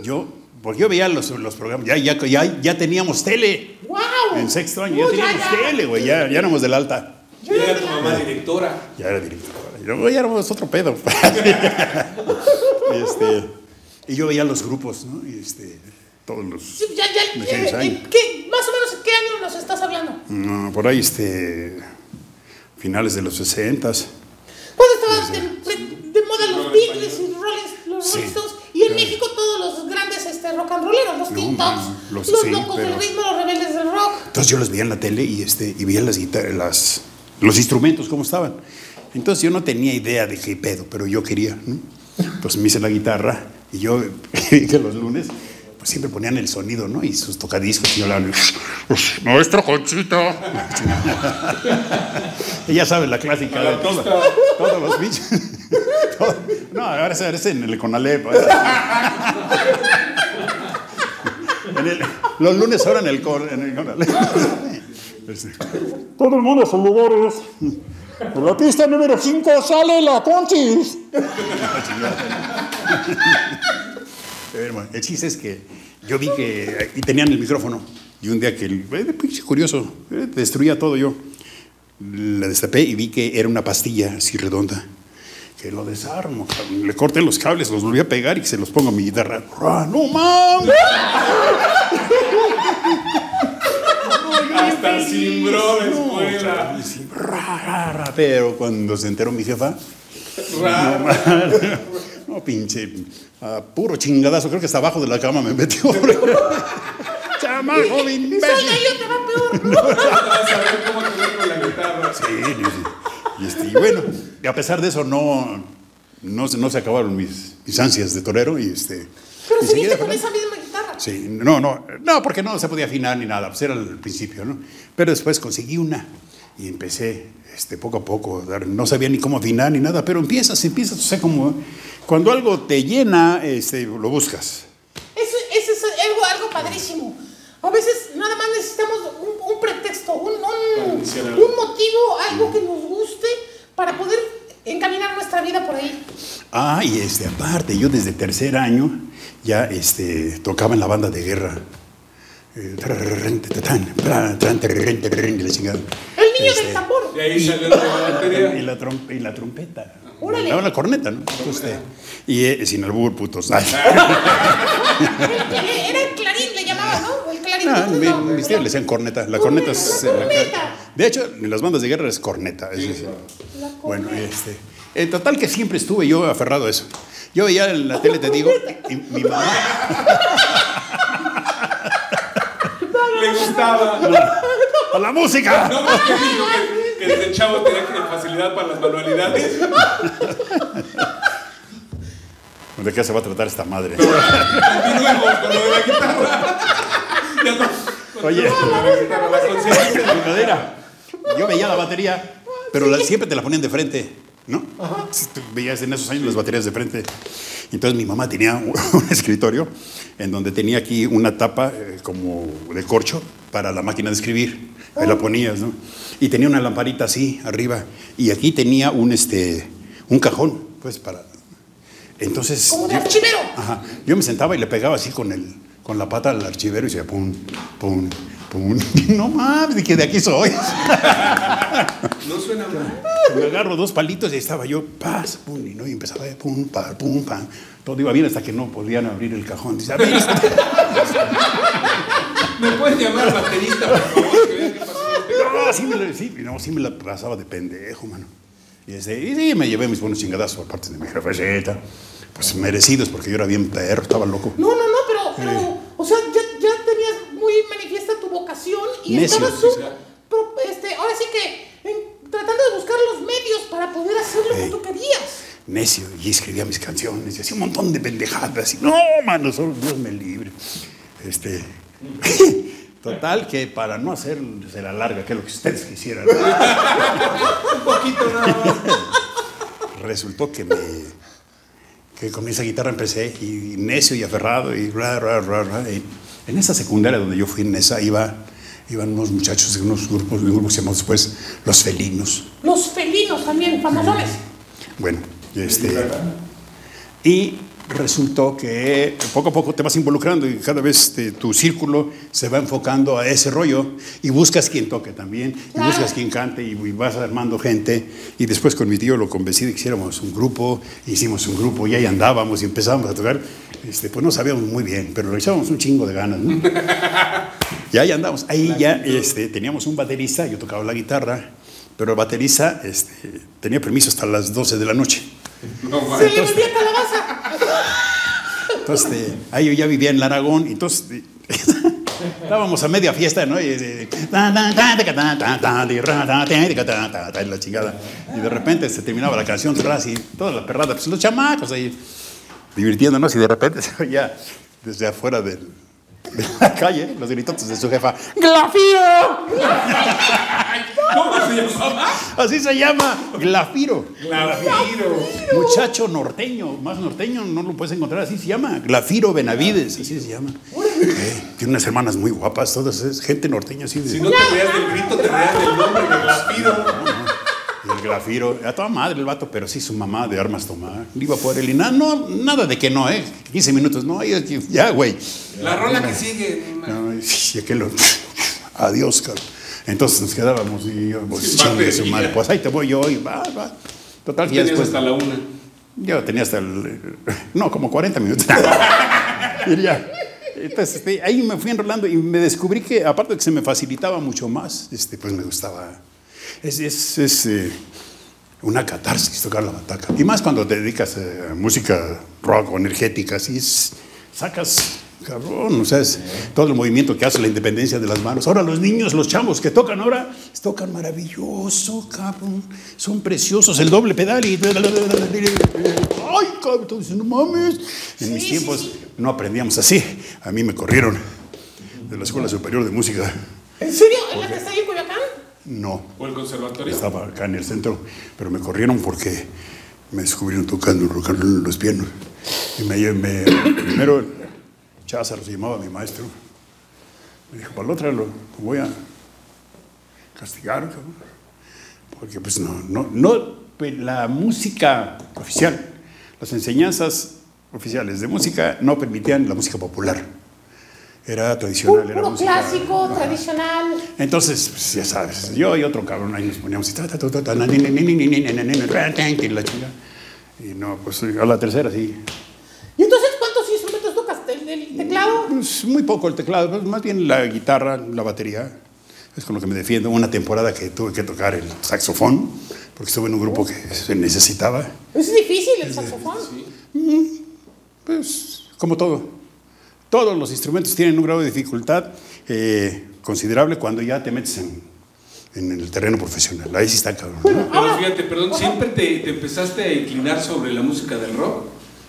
yo, porque yo veía los, los programas, ya, ya, ya, ya teníamos tele. ¡Wow! En sexto año ya teníamos tele, güey, ya, ya éramos del alta. Yo Era tu mamá directora. Ya era director. Y luego ya éramos otro pedo. este, y yo veía los grupos, ¿no? Y este, todos los. Ya, ya, eh, eh. ¿qué- más o menos, ¿qué año nos estás hablando? No, por ahí, este. Finales de los 60 Cuando estaban de, de- de moda los Beatles y Rolling, Sí. Y en Sí. México todos los grandes este, rock and rolleros, los Teen Tops, los- los, sí, locos del pero- ritmo, los rebeldes del rock. Entonces yo los veía en la tele y, este, y veía las guitarras, las, los instrumentos, cómo estaban. Entonces yo no tenía idea de qué pedo, pero yo quería. ¿no? Pues me hice la guitarra y yo que los lunes pues siempre ponían el sonido, ¿no? Y sus tocadiscos y hablaban, nuestro pues, Conchita. Ella sabe la clásica de todo, todos los bichos. No, ahora es en el Conalep. Los lunes ahora en el, en. Este. Todo el mundo a sus lugares. En la pista número 5 sale la Conchis. Hermano, el chiste es que yo vi que y tenían el micrófono. Y un día que el eh, pinche curioso, eh, destruía todo yo. La destapé y vi que era una pastilla así redonda. Que lo desarmo, le corté los cables, los volví a pegar y se los pongo a mi guitarra. ¡Ah, ¡No mames! Hasta cimbró después. Pero cuando se enteró mi jefa. No, no, pinche Ah, puro chingadazo, creo que hasta abajo de la cama me metió. ¡Chamaco de imbécil! yo te va peor! cómo con la guitarra. Sí, este, y, bueno, a pesar de eso no, no, se acabaron mis, mis, ansias de torero y este... Pero seguiste con esa misma guitarra. Sí, no, no, no, porque no se podía afinar ni nada, pues era el principio, ¿no? Pero después conseguí una y empecé este, poco a poco, no sabía ni cómo afinar ni nada, pero empiezas, empiezas, o sea, como cuando algo te llena, este, lo buscas. Eso, eso es algo, algo padrísimo. A veces nada más necesitamos un, un pretexto, un, un, un, motivo, algo que nos guste para poder encaminar nuestra vida por ahí. Ah, y este, aparte, yo desde tercer año ya este, tocaba en la banda de guerra. El niño del tambor. Y, la trompeta. No, la corneta, ¿no? Este, y eh, sin albur, putos. Era el clarín, le llamaba, ¿no? El clarín. Ah, mis tíos le decían corneta. La corneta es. La corneta. de hecho, en las bandas de guerra es corneta. Bueno, este. En total que siempre estuve yo aferrado a eso. Yo veía en la tele, te digo, y mi mamá. Le gustaba. ¡A la música! No, más que dijo que, que desde chavo tenía que- facilidad para las manualidades. ¿De qué se va a tratar esta madre? Continuemos con lo de la guitarra. Ya no. Oye, La la conseguiste. Bringadera. Yo veía la batería, pero la- siempre te la ponían de frente, ¿no? Tú veías en esos años las baterías de frente. Entonces mi mamá tenía un, un escritorio en donde tenía aquí una tapa eh, como de corcho para la máquina de escribir. Ahí la ponías, ¿no? Y tenía una lamparita así arriba. Y aquí tenía un, este, un cajón, pues para... Entonces... Como de yo- archivero. Ajá. Yo me sentaba y le pegaba así con, el, con la pata al archivero y decía, pum, pum, pum. No mames, dije, de aquí soy. No suena mal. Me agarro dos palitos y ahí estaba yo, paz, pum, y, no, y empezaba, eh, pum, pa, pum, pam. Todo iba bien hasta que no podían abrir el cajón. Dice, a ver, este". ¿Me puedes llamar baterista, por favor? Que vean qué pasó. no, sí me, la, sí, no, sí me la pasaba de pendejo, mano. Y, este, y sí, me llevé mis buenos chingadazos por parte de mi jefecita. Pues merecidos, porque yo era bien perro, estaba loco. No, no, no, pero, pero o sea, ya, y Necio, estabas sí, su- pro- este, ahora sí que en- tratando de buscar los medios para poder hacer lo que tú querías. necio y escribía mis canciones y hacía un montón de pendejadas y no, mano, solo Dios me libre. Este, total que para no hacerse la larga, que es lo que ustedes quisieran, Un poquito nada más. resultó que me que con esa guitarra empecé y necio y aferrado y ra, ra, ra, ra, y en esa secundaria donde yo fui en esa iba iban unos muchachos de unos grupos de un grupo que se llamó después Los Felinos. Los felinos también, famosones. Bueno, este. Y resultó que poco a poco te vas involucrando y cada vez te- tu círculo se va enfocando a ese rollo y buscas quien toque también, y Claro. buscas quien cante y, y vas armando gente. Y después con mi tío lo convencí de que hiciéramos un grupo, hicimos un grupo y ahí andábamos y empezábamos a tocar. Este, pues no sabíamos muy bien, pero lo echábamos un chingo de ganas. ¿no? Y ahí andamos. Ahí ya este, teníamos un baterista, yo tocaba la guitarra, pero el baterista este, tenía permiso hasta las 12 de la noche. No, Se entonces, ahí yo ya vivía en el Aragón, entonces estábamos a media fiesta, ¿no? Y, la chingada. Y de repente se terminaba la canción, y todas las perradas, pues los chamacos ahí divirtiéndonos y de repente se desde afuera del de la calle, los gritotes de su jefa. ¡Glafiro! ¿Cómo se llamaba? Así se llama, Glafiro. Glafiro. Muchacho norteño, más norteño no lo puedes encontrar, así se llama. Glafiro Benavides, así se llama. Eh, tiene unas hermanas muy guapas, todas, es gente norteña así de... Si no te reías del grito, te reías del nombre de Glafiro. A toda madre el vato, pero sí su mamá de armas tomar. Iba por él y nada, no, nada de que no, ¿eh? 15 minutos, no, ya, güey. La rola que sigue. No, y aquel, adiós, cabrón. Entonces nos quedábamos y yo, pues, Sí, su madre, pues ahí te voy yo y va, va. Total, que ya después. hasta la una. Yo tenía hasta el. No, como 40 minutos. y ya. Entonces, este, ahí me fui enrolando y me descubrí que, aparte de que se me facilitaba mucho más, este, pues me gustaba. Es, es, es, eh, una catarsis tocar la bataca. Y más cuando te dedicas eh, a música rock o energética, así es. Sacas. Cabrón, o sea, es todo el movimiento que hace la independencia de las manos. Ahora los niños, los chamos que tocan ahora, tocan maravilloso, cabrón. Son preciosos, el doble pedal y... ¡Ay, cabrón! Dicen, no mames. En mis tiempos no aprendíamos así. A mí me corrieron de la Escuela Superior de Música. ¿En serio? ¿En la que está ahí en Coyoacán? No, ¿O el conservatorio? estaba acá en el centro, pero me corrieron porque me descubrieron tocando rock and roll en los pianos. Y me, me primero Cházaro se llamaba mi maestro. Me dijo, para la otra lo voy a castigar, cabrón. Porque pues no, no, no, pues, la música oficial, las enseñanzas oficiales de música no permitían la música popular. Era tradicional, Puro era música. clásico, ah. tradicional. Entonces, pues, ya sabes, yo y otro cabrón ahí nos poníamos y, y la chica. Y no, pues a la tercera sí. ¿Y entonces cuántos instrumentos tocas? ¿El, el teclado? Pues muy poco el teclado, más bien la guitarra, la batería. Es con lo que me defiendo. Una temporada que tuve que tocar el saxofón, porque estuve en un grupo que se necesitaba. ¿Es difícil el saxofón? Sí. Pues, como todo. Todos los instrumentos tienen un grado de dificultad eh, considerable cuando ya te metes en, en el terreno profesional. Ahí sí está cabrón. ¿no? Pero fíjate, perdón, ¿siempre te, te empezaste a inclinar sobre la música del rock?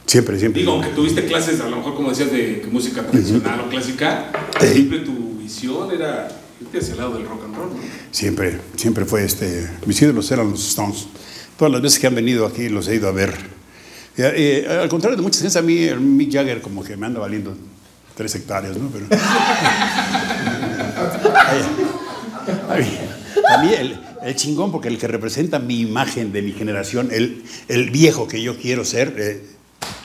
Siempre, siempre. Digo, aunque tuviste clases, a lo mejor como decías, de música tradicional o clásica, Sí. siempre tu visión era irte hacia el lado del rock and roll, ¿no? Siempre, siempre fue este. Mis ídolos eran los Stones. Todas las veces que han venido aquí los he ido a ver. Eh, eh, al contrario de muchas veces, a mí el Mick Jagger como que me anda valiendo tres hectáreas, ¿no? Pero. a mí, a mí el, el chingón, porque el que representa mi imagen de mi generación, el, el viejo que yo quiero ser, eh,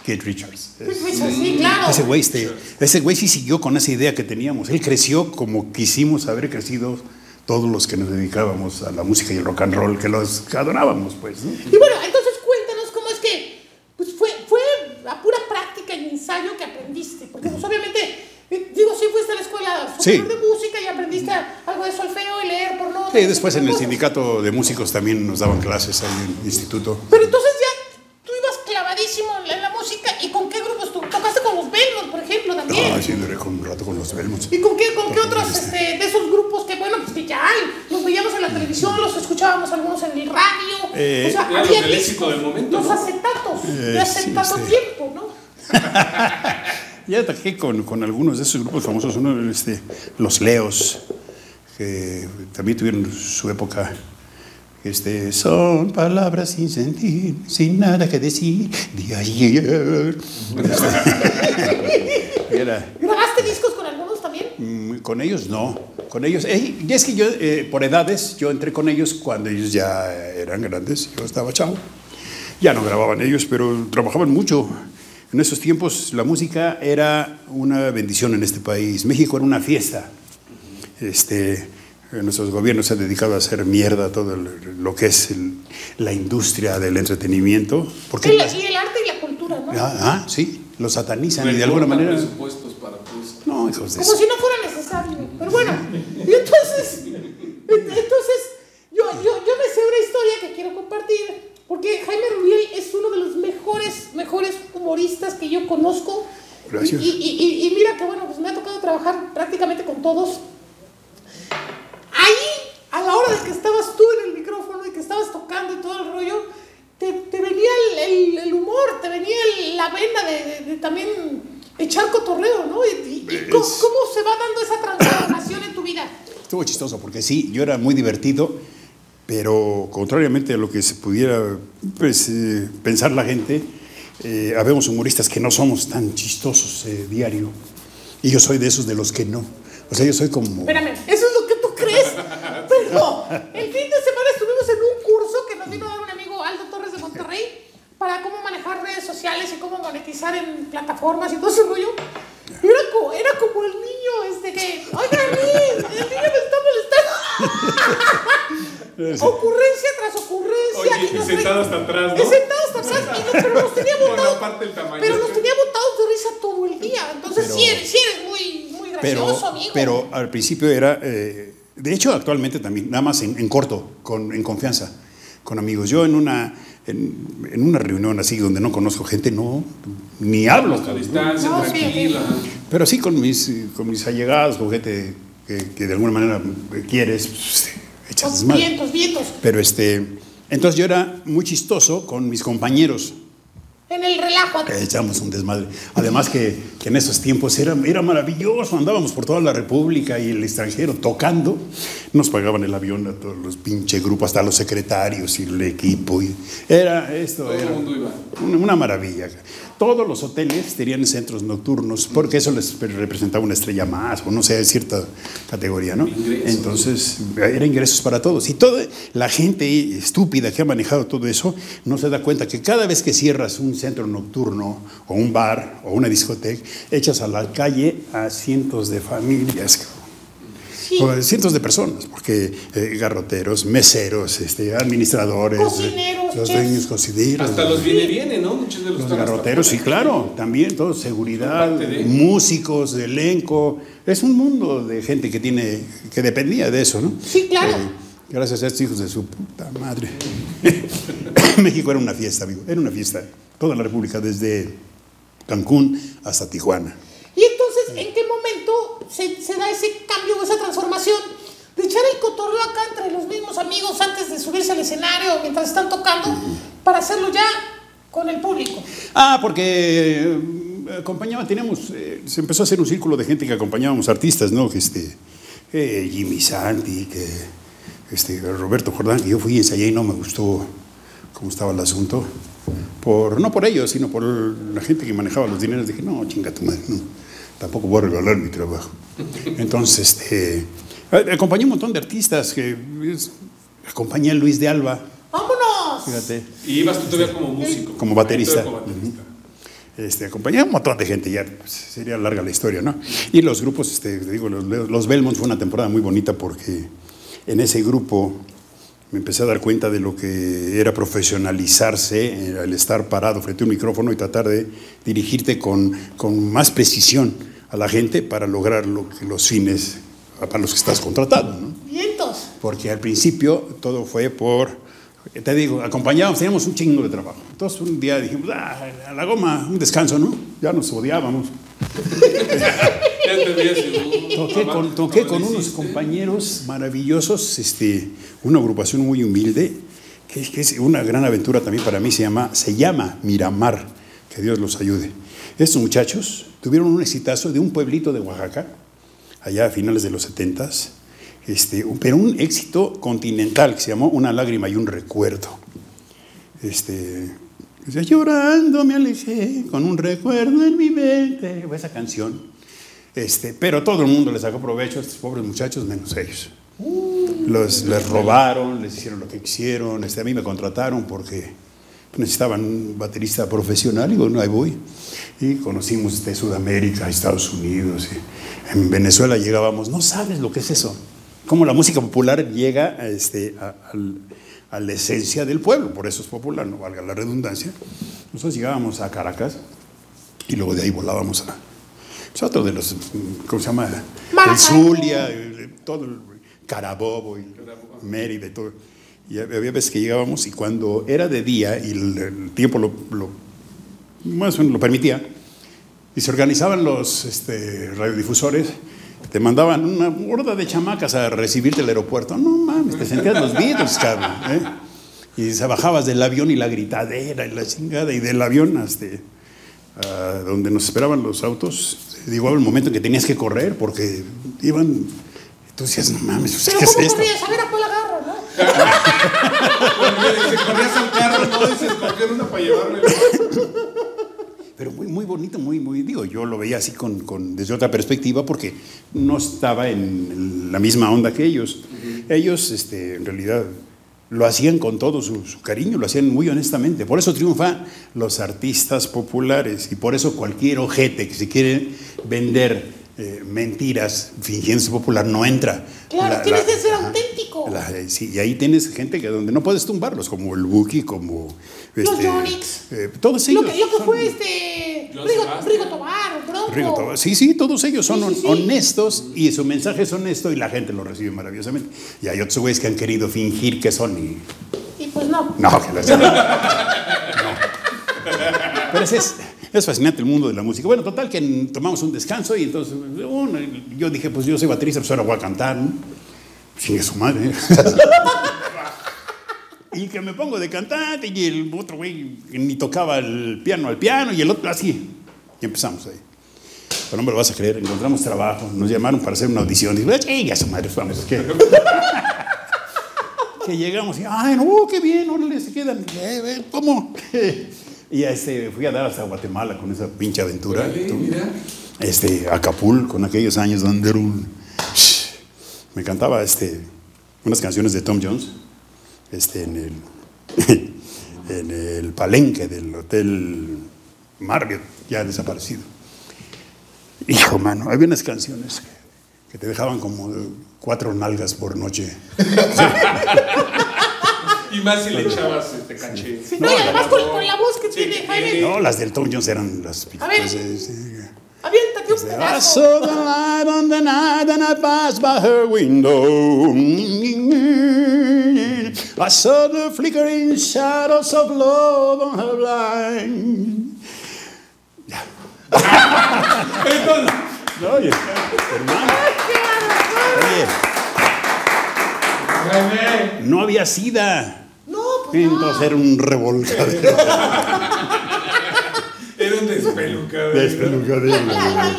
Keith Richards. Pues, pues, sí, claro. Ese güey, este, ese güey sí siguió con esa idea que teníamos. Él creció como quisimos haber crecido todos los que nos dedicábamos a la música y el rock and roll, que los adorábamos, pues. ¿no? Y bueno, entonces cuéntanos cómo es que pues fue, fue a pura práctica y ensayo que aprendiste. Porque pues obviamente, eh, digo, sí fuiste a la escuela Sí. de música y aprendiste algo de solfeo y leer por notas. Sí, después en el cosas. sindicato de músicos también nos daban clases ahí en el instituto. Pero entonces ya tú ibas clavadísimo en la, música y con qué grupos tú tocaste con los Belmont, por ejemplo, también. Ah, sí, duré con un rato con los Belmonts. ¿Y con qué, con qué otros este, de esos grupos que, bueno, pues que ya hay? Los veíamos en la televisión, los escuchábamos algunos en el radio. Eh, o sea, había éxito del momento, Los ¿no? acetatos Eh, de sí. tiempo, ¿no? Ya ataqué con, con algunos de esos grupos famosos, uno, este, los Leos, que también tuvieron su época. Este, son palabras sin sentir, sin nada que decir de ayer. Este, era, ¿Grabaste discos con algunos también? mm, con ellos no, con ellos, eh, y es que yo, eh, por edades, yo entré con ellos cuando ellos ya eran grandes, yo estaba chavo. Ya no grababan ellos, pero trabajaban mucho. En esos tiempos la música era una bendición en este país. México era una fiesta. Este, nuestros gobiernos se han dedicado a hacer mierda todo lo que es el- la industria del entretenimiento. Porque Y, la- y el arte y la cultura, ¿no? ah, ah, sí, lo satanizan y de alguna manera. presupuestos para pues, No, hijos de Como eso. si no fuera necesario. Pero bueno, y entonces, entonces yo, yo, yo me sé una historia que quiero compartir, porque Jaime Rubiel es uno de los mejores, mejores humoristas que yo conozco. Gracias. Y, y- y- y mira que bueno, pues me ha tocado trabajar prácticamente con todos. Ahí, a la hora de que estabas tú en el micrófono y que estabas tocando y todo el rollo, te, te venía el, el- el humor, te venía el- la vena de, de- de también echar cotorreo, ¿no? ¿Y, y- cómo, cómo se va dando esa transformación en tu vida? Estuvo chistoso porque sí, yo era muy divertido, pero contrariamente a lo que se pudiera pues, eh, pensar la gente, eh, habemos humoristas que no somos tan chistosos eh, diario. Y yo soy de esos de los que no. O sea, yo soy como... Espérame, ¿eso es lo que tú crees? Pero el fin de semana estuvimos en un curso que nos vino a dar un amigo Aldo Torres de Monterrey para cómo manejar redes sociales y cómo monetizar en plataformas y todo ese rollo. Y Era como, era como el niño este que, oiga, a mí, el niño me está molestando. Ocurrencia tras ocurrencia. Oye, y y sentado hasta atrás, y ¿no? sentado hasta atrás. Y nos, pero nos tenía botados. Pero nos tenía botados de risa todo el día. Entonces, Pero- sí, eres, sí eres muy, muy pero, gracioso, amigo. pero al principio era... eh, de hecho, actualmente también, nada más en, en corto, con, en confianza, con amigos. Yo en una, en, en una reunión así donde no conozco gente, no, ni hablo. A distancia, No, tranquila. Pero sí con mis, con mis allegados, con gente que, que de alguna manera quieres, pues, echas desmadre. vientos, vientos. Pero este, entonces yo era muy chistoso con mis compañeros. En el relajo. Eh, Echamos un desmadre. Además que, que en esos tiempos era, era maravilloso. Andábamos por toda la República y el extranjero tocando. Nos pagaban el avión a todos los pinche grupos, hasta los secretarios y el equipo. Y era esto. Todo el era mundo iba. Una, una maravilla. Todos los hoteles tenían centros nocturnos porque eso les representaba una estrella más o no sé, cierta categoría, ¿no? Ingresos. Entonces, era ingresos para todos. Y toda la gente estúpida que ha manejado todo eso no se da cuenta que cada vez que cierras un centro nocturno o un bar o una discoteca, echas a la calle a cientos de familias. Sí. O cientos de personas, porque eh, garroteros, meseros, este, administradores, Cocineros, los dueños cocineros, Hasta los viene, viene, ¿no? Muchos de los, los garroteros, sí, claro, también, todo, seguridad, de- músicos, de elenco. Es un mundo de gente que tiene, que dependía de eso, ¿no? Sí, claro. Eh, gracias a estos hijos de su puta madre. México era una fiesta, amigo, era una fiesta. Toda la República, desde Cancún hasta Tijuana. ¿En qué momento se, se da ese cambio o esa transformación de echar el cotorreo acá entre los mismos amigos antes de subirse al escenario mientras están tocando para hacerlo ya con el público? Ah, porque eh, acompañaba, teníamos, eh, se empezó a hacer un círculo de gente que acompañábamos artistas, ¿no? Que este, eh, Jimmy Santi, que este, Roberto Jordán, que yo fui y ensayé y no me gustó cómo estaba el asunto. Por, no por ellos, sino por la gente que manejaba los dineros. Dije, no, chinga tu madre, no, tampoco voy a regalar mi trabajo. Entonces, este, eh, acompañé un montón de artistas, que es- acompañé a Luis de Alba, ¡Vámonos! fíjate. Y ibas tú todavía como músico. Como baterista. Como baterista. Este, acompañé a un montón de gente, ya pues, sería larga la historia, ¿no? Y los grupos, este, te digo, los, los Belmonts fue una temporada muy bonita porque en ese grupo me empecé a dar cuenta de lo que era profesionalizarse, eh, el estar parado frente a un micrófono y tratar de dirigirte con, con más precisión a la gente para lograr lo que, los fines para los que estás contratado, ¿no? ¡Vientos! Porque al principio todo fue por, te digo, acompañábamos, teníamos un chingo de trabajo. Entonces un día dijimos, ah, a la goma, un descanso, ¿no? Ya nos odiábamos. Toqué con, toqué con unos compañeros maravillosos, este, una agrupación muy humilde, que, es- que es una gran aventura también para mí, se llama, se llama Miramar, que Dios los ayude. Estos muchachos tuvieron un exitazo de un pueblito de Oaxaca, allá a finales de los 70 este, pero un éxito continental que se llamó Una lágrima y un recuerdo. Este, llorando me alejé con un recuerdo en mi mente. Esa canción. Este, pero todo el mundo le sacó provecho a estos pobres muchachos, menos ellos. Los, les robaron, les hicieron lo que quisieron. Este, a mí me contrataron porque necesitaban un baterista profesional. Y bueno, ahí voy. Y conocimos de Sudamérica, Estados Unidos. y en Venezuela llegábamos, no sabes lo que es eso. Cómo la música popular llega este, a, a la esencia del pueblo, por eso es popular, no valga la redundancia. Nosotros llegábamos a Caracas y luego de ahí volábamos a, a otro de los, ¿cómo se llama? El. Zulia, el- todo el Carabobo y Mérida y todo. Y había veces que llegábamos y cuando era de día y el, el tiempo lo, lo- más o menos lo permitía, y se organizaban los este, radiodifusores, te mandaban una horda de chamacas a recibirte al aeropuerto. No mames, te sentías los Beatles, cabrón. ¿eh? Y se bajabas del avión y la gritadera y la chingada, y del avión hasta, a donde nos esperaban los autos, llegaba el momento en que tenías que correr porque iban. Tú decías, no mames, Pero ¿qué es ¿cómo esto? corrías? A ver a cuál agarro, ¿no? Se corrías al carro, no dices, escoger una para llevarme. Pero muy, muy bonito, muy, muy, digo, yo lo veía así con, con- desde otra perspectiva porque no estaba en la misma onda que ellos. Ellos, este, en realidad, lo hacían con todo su, su cariño, lo hacían muy honestamente. Por eso triunfan los artistas populares y por eso cualquier ojete que se quiere vender eh, mentiras fingiéndose popular no entra. Claro, tienes que ser auténtico. La- sí, y ahí tienes gente que donde no puedes tumbarlos, como el Buki, como... Los este, Yonix. eh, todos Lo ellos. que, lo que fue este. Rigo. Rigo Tobar, Bronco. Rigo Tobar. Sí, sí, todos ellos son Sí, sí, sí. honestos y su mensaje es honesto y la gente lo recibe maravillosamente. Y hay otros güeyes que han querido fingir que son y. Y pues no. No, que No. Pero ese es, es fascinante el mundo de la música. Bueno, total, que tomamos un descanso y entonces bueno, yo dije, pues yo soy baterista, pues ahora voy a cantar. ¿no? Sigue su madre. y que me pongo de cantante y el otro güey ni tocaba el piano al piano y el otro así. Y empezamos ahí. Pero no me lo vas a creer, encontramos trabajo, nos llamaron para hacer una audición. Y dije, chinga su madre, vamos, ¿qué? que llegamos y, ay, no, qué bien, órale, se quedan. Eh, ¿Cómo? y este, fui a dar hasta Guatemala con esa pinche aventura. Tú- mira. Este, Acapulco, en aquellos años donde era un... Me cantaba este, unas canciones de Tom Jones este, en, el, en el palenque del Hotel Marriott, ya desaparecido. Hijo, mano, había unas canciones que, que te dejaban como cuatro nalgas por noche. Y más si le echabas este caché. Sí, no, y además con, con la voz que tiene Jaime. No, las del Tom Jones eran las... A ver. Aviéntate un I pedazo. saw the light on the night and I passed by her window. I saw the flickering shadows of love on her blind. Entonces, No, oye, hermano, oye, no había sida. No, pues no. Entonces era un revolcadero. despelucadero. La, Despelucadero.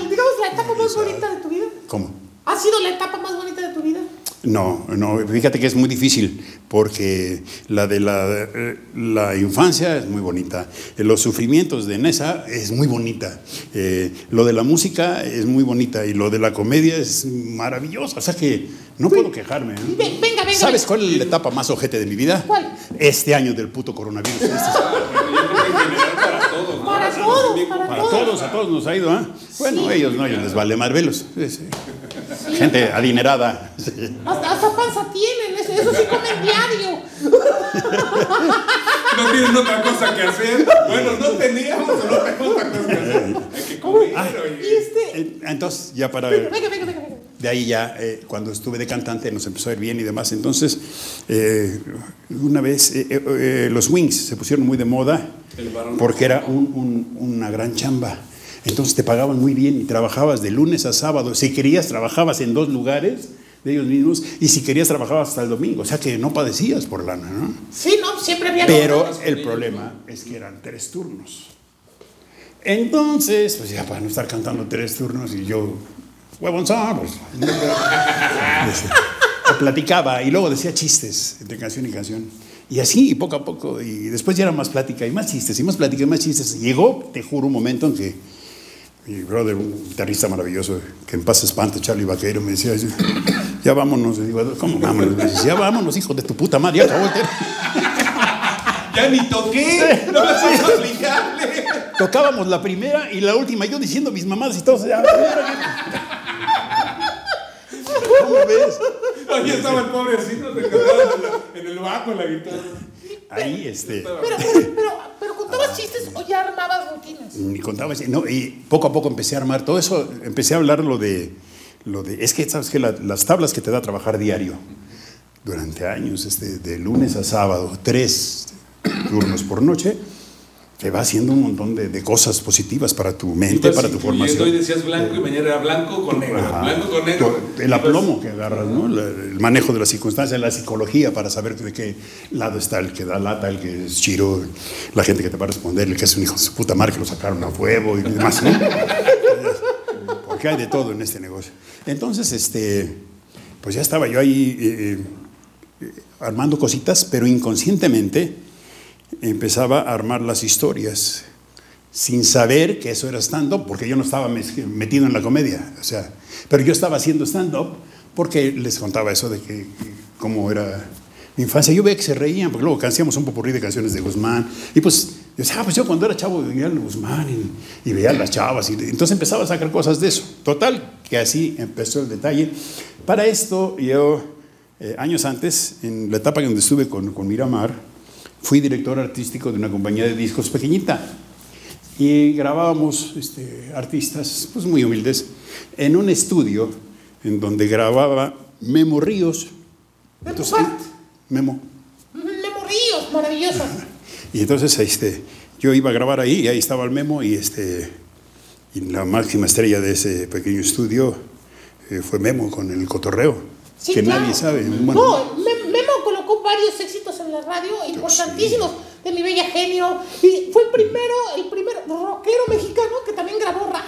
digamos, la etapa más bonita de tu vida. ¿Cómo? ¿Ha sido la etapa más bonita de tu vida? No, no, fíjate que es muy difícil porque la de la, eh, la infancia es muy bonita, los sufrimientos de Nessa es muy bonita, eh, lo de la música es muy bonita y lo de la comedia es maravilloso, o sea que no puedo quejarme. ¿eh? Ven- venga, venga. ¿Sabes cuál es la etapa más ojete de mi vida? ¿Cuál? Este año del puto coronavirus. Este para todos. a todos nos ha ido, ¿ah? Bueno, Sí. ellos no, ellos les vale marvelos. Sí, sí. Gente adinerada. sí. Hasta, hasta panza tienen, eso, eso sí comen diario. No tienen otra cosa que hacer. Bueno, no teníamos, pero no tenemos otra cosa que hacer. Hay que comer, Y oye. este. Eh, Entonces, ya para... Venga, venga, venga, venga. venga. De ahí ya, eh, cuando estuve de cantante, nos empezó a ir bien y demás. Entonces, eh, una vez, eh, eh, eh, los Wings se pusieron muy de moda porque era un- un- una gran chamba. Entonces te pagaban muy bien y trabajabas de lunes a sábado. Si querías, trabajabas en dos lugares de ellos mismos y si querías, trabajabas hasta el domingo. O sea que no padecías por lana, ¿no? Sí, no, siempre había. Pero el problema es que eran tres turnos. Entonces, pues ya para no estar cantando tres turnos y yo, huevonzón, pues, este, platicaba y luego decía chistes entre canción y canción. Y así, poco a poco, y después ya era más plática y más chistes, y más plática y más chistes. Llegó, te juro, un momento en que mi brother, un guitarrista maravilloso, que en paz espante, Charlie Vaqueiro, me decía, ya vámonos. Y digo, ¿cómo vámonos? Me dice, ya vámonos, hijo de tu puta madre, ya acabó el tema". Ya ni toqué. No me haces aplicarle. Tocábamos la primera y la última, yo diciendo mis mamadas y todo. ya, ¿Cómo ves? Ahí estaba el pobrecito en, la- en el bajo, en la guitarra. Ahí, este, Pero, pero, pero, pero contabas chistes o ya armabas rutinas. ni contaba, ese- no, y poco a poco empecé a armar todo eso, empecé a hablar lo de, lo de es que, ¿sabes que Las tablas que te da trabajar diario, durante años, este, de lunes a sábado, tres turnos por noche, te va haciendo un montón de, de cosas positivas para tu mente, para tu formación. Hoy decías blanco y mañana era blanco con negro. Ajá. Blanco con negro. El aplomo que agarras, ¿no? El manejo de las circunstancias, la psicología para saber de qué lado está el que da lata, el que es chiro, la gente que te va a responder, el que es un hijo de su puta madre que lo sacaron a huevo y demás, ¿no? Porque hay de todo en este negocio. Entonces, este, pues ya estaba yo ahí eh, eh, armando cositas, pero inconscientemente empezaba a armar las historias sin saber que eso era stand-up, porque yo no estaba metido en la comedia, o sea, pero yo estaba haciendo stand-up porque les contaba eso de que cómo era mi infancia. Yo veía que se reían, porque luego hacíamos un popurrí de canciones de Guzmán, y pues, yo decía, ah, pues yo cuando era chavo veía a Guzmán y, y veía a las chavas, y entonces empezaba a sacar cosas de eso. Total, que así empezó el detalle. Para esto, yo, eh, años antes, en la etapa donde estuve con, con Miramar, fui director artístico de una compañía de discos pequeñita y grabábamos este, artistas pues muy humildes en un estudio en donde grababa Memo Ríos. Memo Entonces. Memo. Memo Ríos, maravillosa. Y entonces este, yo iba a grabar ahí y ahí estaba el Memo y, este, y la máxima estrella de ese pequeño estudio eh, fue Memo con el cotorreo, Sí, que claro. nadie sabe. Bueno, No, Mem- Memo colocó varios éxitos la radio, importantísimos, de mi bella genio. Y fue el primero, el primer rockero mexicano que también grabó rap,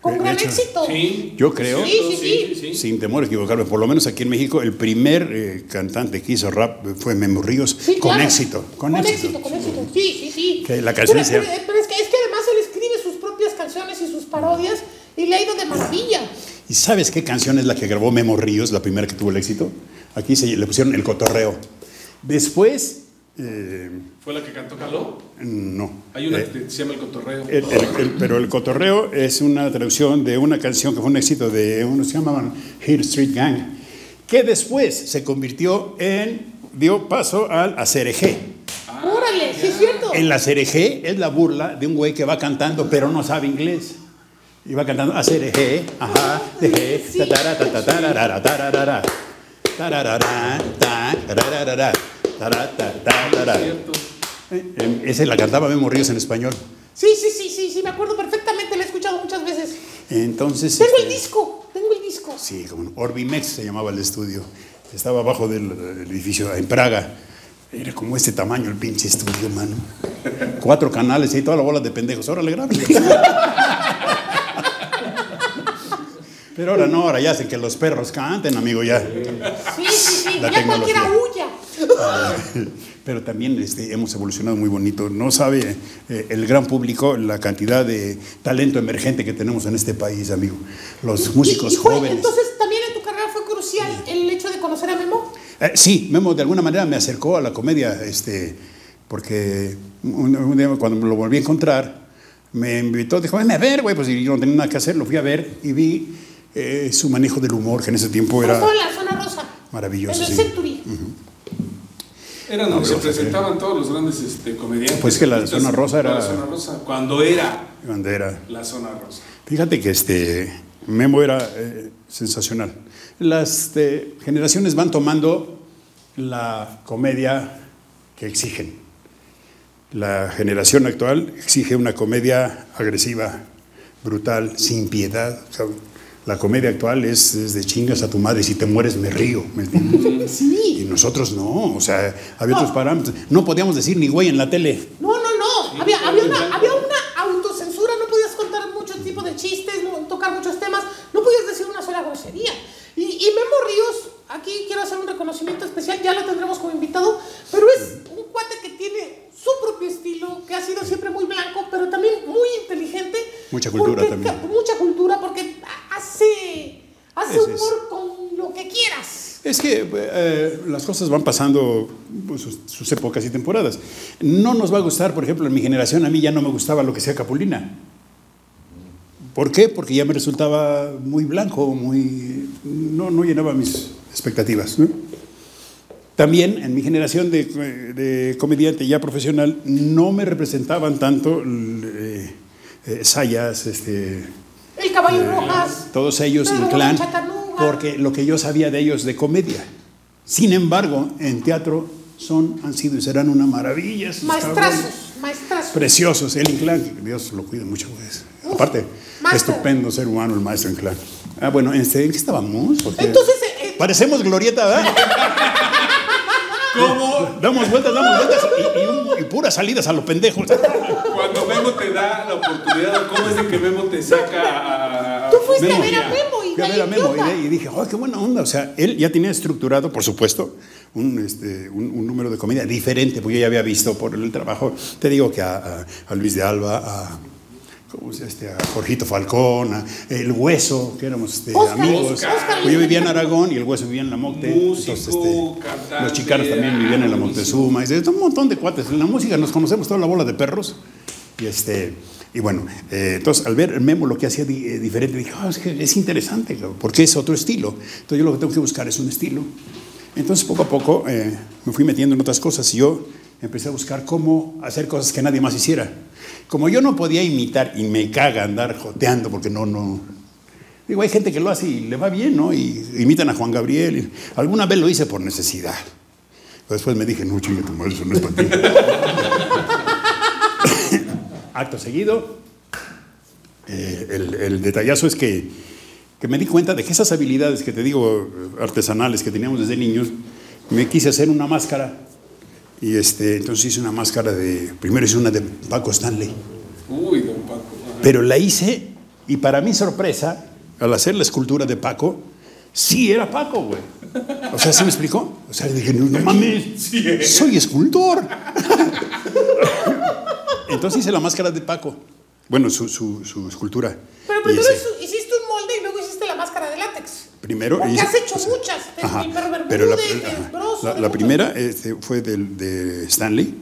con De gran hecho, éxito. Sí. Yo creo- Sí, sí, sí. Sin temor a equivocarme, por lo menos aquí en México, el primer eh, cantante que hizo rap fue Memo Ríos, Sí, con claro. éxito. Con, éxito. con éxito. Sí, sí, sí. Que la canción pero, se- pero- pero es, que, es que además él escribe sus propias canciones y sus parodias y le ha ido de maravilla. ¿Y sabes qué canción es la que grabó Memo Ríos, la primera que tuvo el éxito? Aquí se le pusieron el cotorreo. Después, eh, ¿Fue la que cantó Caló? no. Hay una Eh, que se llama El Cotorreo. el- el- el- pero el cotorreo es una traducción de una canción que fue un éxito de unos que se llamaban Hill Street Gang, que después se convirtió en, dio paso al acereje. Órale, sí es cierto. El acereje es la burla de un güey que va cantando pero no sabe inglés. Y va cantando acereje, ajá, deje, Sí. tatara, tatarara, tararara, tararara, ta, tararara, tarara, tarara. Cierto. Eh, eh, Ese la cantaba Memo Ríos en español. Sí, sí, sí, sí, sí, me acuerdo perfectamente, lo he escuchado muchas veces. Entonces. Tengo el este, disco, tengo el disco. Sí, como no. Orbimex se llamaba el estudio. Estaba abajo del del edificio en Praga. Era como este tamaño el pinche estudio, mano. Cuatro canales y toda la bola de pendejos. Ahora le graben. Pero ahora no, ahora ya hacen que los perros canten, amigo, ya. Sí, sí, sí, La ya cualquiera huya. Pero también este, hemos evolucionado muy bonito. No sabe eh, el gran público la cantidad de talento emergente que tenemos en este país, amigo. Los músicos Y- y fue- jóvenes. Entonces, también en tu carrera fue crucial el hecho de conocer a Memo. Eh, sí, Memo de alguna manera me acercó a la comedia, este, porque un, un día cuando lo volví a encontrar, me invitó, dijo, ven a ver, güey, pues y yo no tenía nada que hacer, lo fui a ver y vi eh, su manejo del humor, que en ese tiempo era la zona rosa. maravilloso. En el sí. Century. Era donde se presentaban todos los grandes este, comediantes. Pues que la zona rosa era- La zona rosa, cuando era Bandera. la zona rosa. Fíjate que este Memo era eh, sensacional. Las eh, generaciones van tomando la comedia que exigen. La generación actual exige una comedia agresiva, brutal, sin piedad. O sea, la comedia actual es, es de chingas a tu madre, si te mueres me río. ¿me entiendes? Y Sí. nosotros no, o sea, había otros parámetros. No podíamos decir ni güey en la tele. No, no, no. Había, había, una, había una autocensura. No podías contar muchos tipos de chistes, no- tocar muchos temas. No podías decir una sola grosería. Y, y Memo Ríos, aquí quiero hacer un reconocimiento especial. Ya lo tendremos como invitado. Pero es un cuate que tiene su propio estilo, que ha sido siempre muy blanco, pero también muy inteligente. Mucha cultura porque también. Mucha cultura, porque hace, hace Es- es- humor con lo que quieras. Es que eh, las cosas van pasando pues, sus, sus épocas y temporadas. No nos va a gustar, por ejemplo, en mi generación a mí ya no me gustaba lo que sea Capulina. ¿Por qué? Porque ya me resultaba muy blanco, muy no, no llenaba mis expectativas. ¿no? También en mi generación de, de comediante ya profesional no me representaban tanto eh, eh, Sayas, este, El caballo Rojas. todos ellos, Inclán, Chacanuga. porque lo que yo sabía de ellos de comedia. Sin embargo, en teatro son, han sido y serán una maravilla. Maestrazos, maestrazos. preciosos. El Inclán, Dios lo cuide mucho. Pues. Aparte, Master. estupendo ser humano el maestro Inclán. Ah, bueno, este, ¿en qué estábamos? Porque Entonces, eh, eh, Parecemos glorieta, ¿verdad? ¿Cómo? Damos vueltas, damos vueltas y, y un- y puras salidas a los pendejos. Cuando Memo te da la oportunidad, ¿cómo es de que Memo te saca a. tú fuiste Memo. a ver a Memo y Fui a de ver a Memo ¿qué y, dije, oh, qué buena onda. O sea, él ya tenía estructurado, por supuesto, un, este, un, un número de comida diferente, porque yo ya había visto por el trabajo, te digo que a, a- a Luis de Alba, a, ¿cómo se llama este? a Jorgito Falcón, a El Hueso, que éramos este, Oscar, amigos. Oscar. Pues yo vivía en Aragón y El Hueso vivía en la Mocte. Músico, este, cantante, los chicanos también vivían en la Moctezuma. Y un montón de cuates. En la música nos conocemos toda la bola de perros. Y este... Y bueno, eh, entonces al ver el Memo lo que hacía di- eh, diferente, dije, "Ah, es que es interesante, porque es otro estilo. Entonces yo lo que tengo que buscar es un estilo. Entonces poco a poco eh, me fui metiendo en otras cosas y yo empecé a buscar cómo hacer cosas que nadie más hiciera. Como yo no podía imitar y me caga andar joteando porque no, no... Digo, hay gente que lo hace y le va bien, ¿no? Y imitan a Juan Gabriel. alguna vez lo hice por necesidad. Pero después me dije, no, chinga tu madre, eso no es para ti. Acto seguido, eh, el, el detallazo es que, que me di cuenta de que esas habilidades que te digo, artesanales que teníamos desde niños, me quise hacer una máscara. Y este, entonces hice una máscara de, primero hice una de Paco Stanley, Uy, don Paco. pero la hice y para mi sorpresa, al hacer la escultura de Paco, sí era Paco, güey. O sea, ¿se me explicó? O sea, dije, no, no mames, soy escultor. Entonces hice la máscara de Paco. Bueno, su, su, su escultura. Pero primero hiciste un molde y luego hiciste la máscara de látex. Primero Porque hice- has hecho muchas. de Ajá, pero la, de Broso, la- de la muchos. primera este, fue del- de Stanley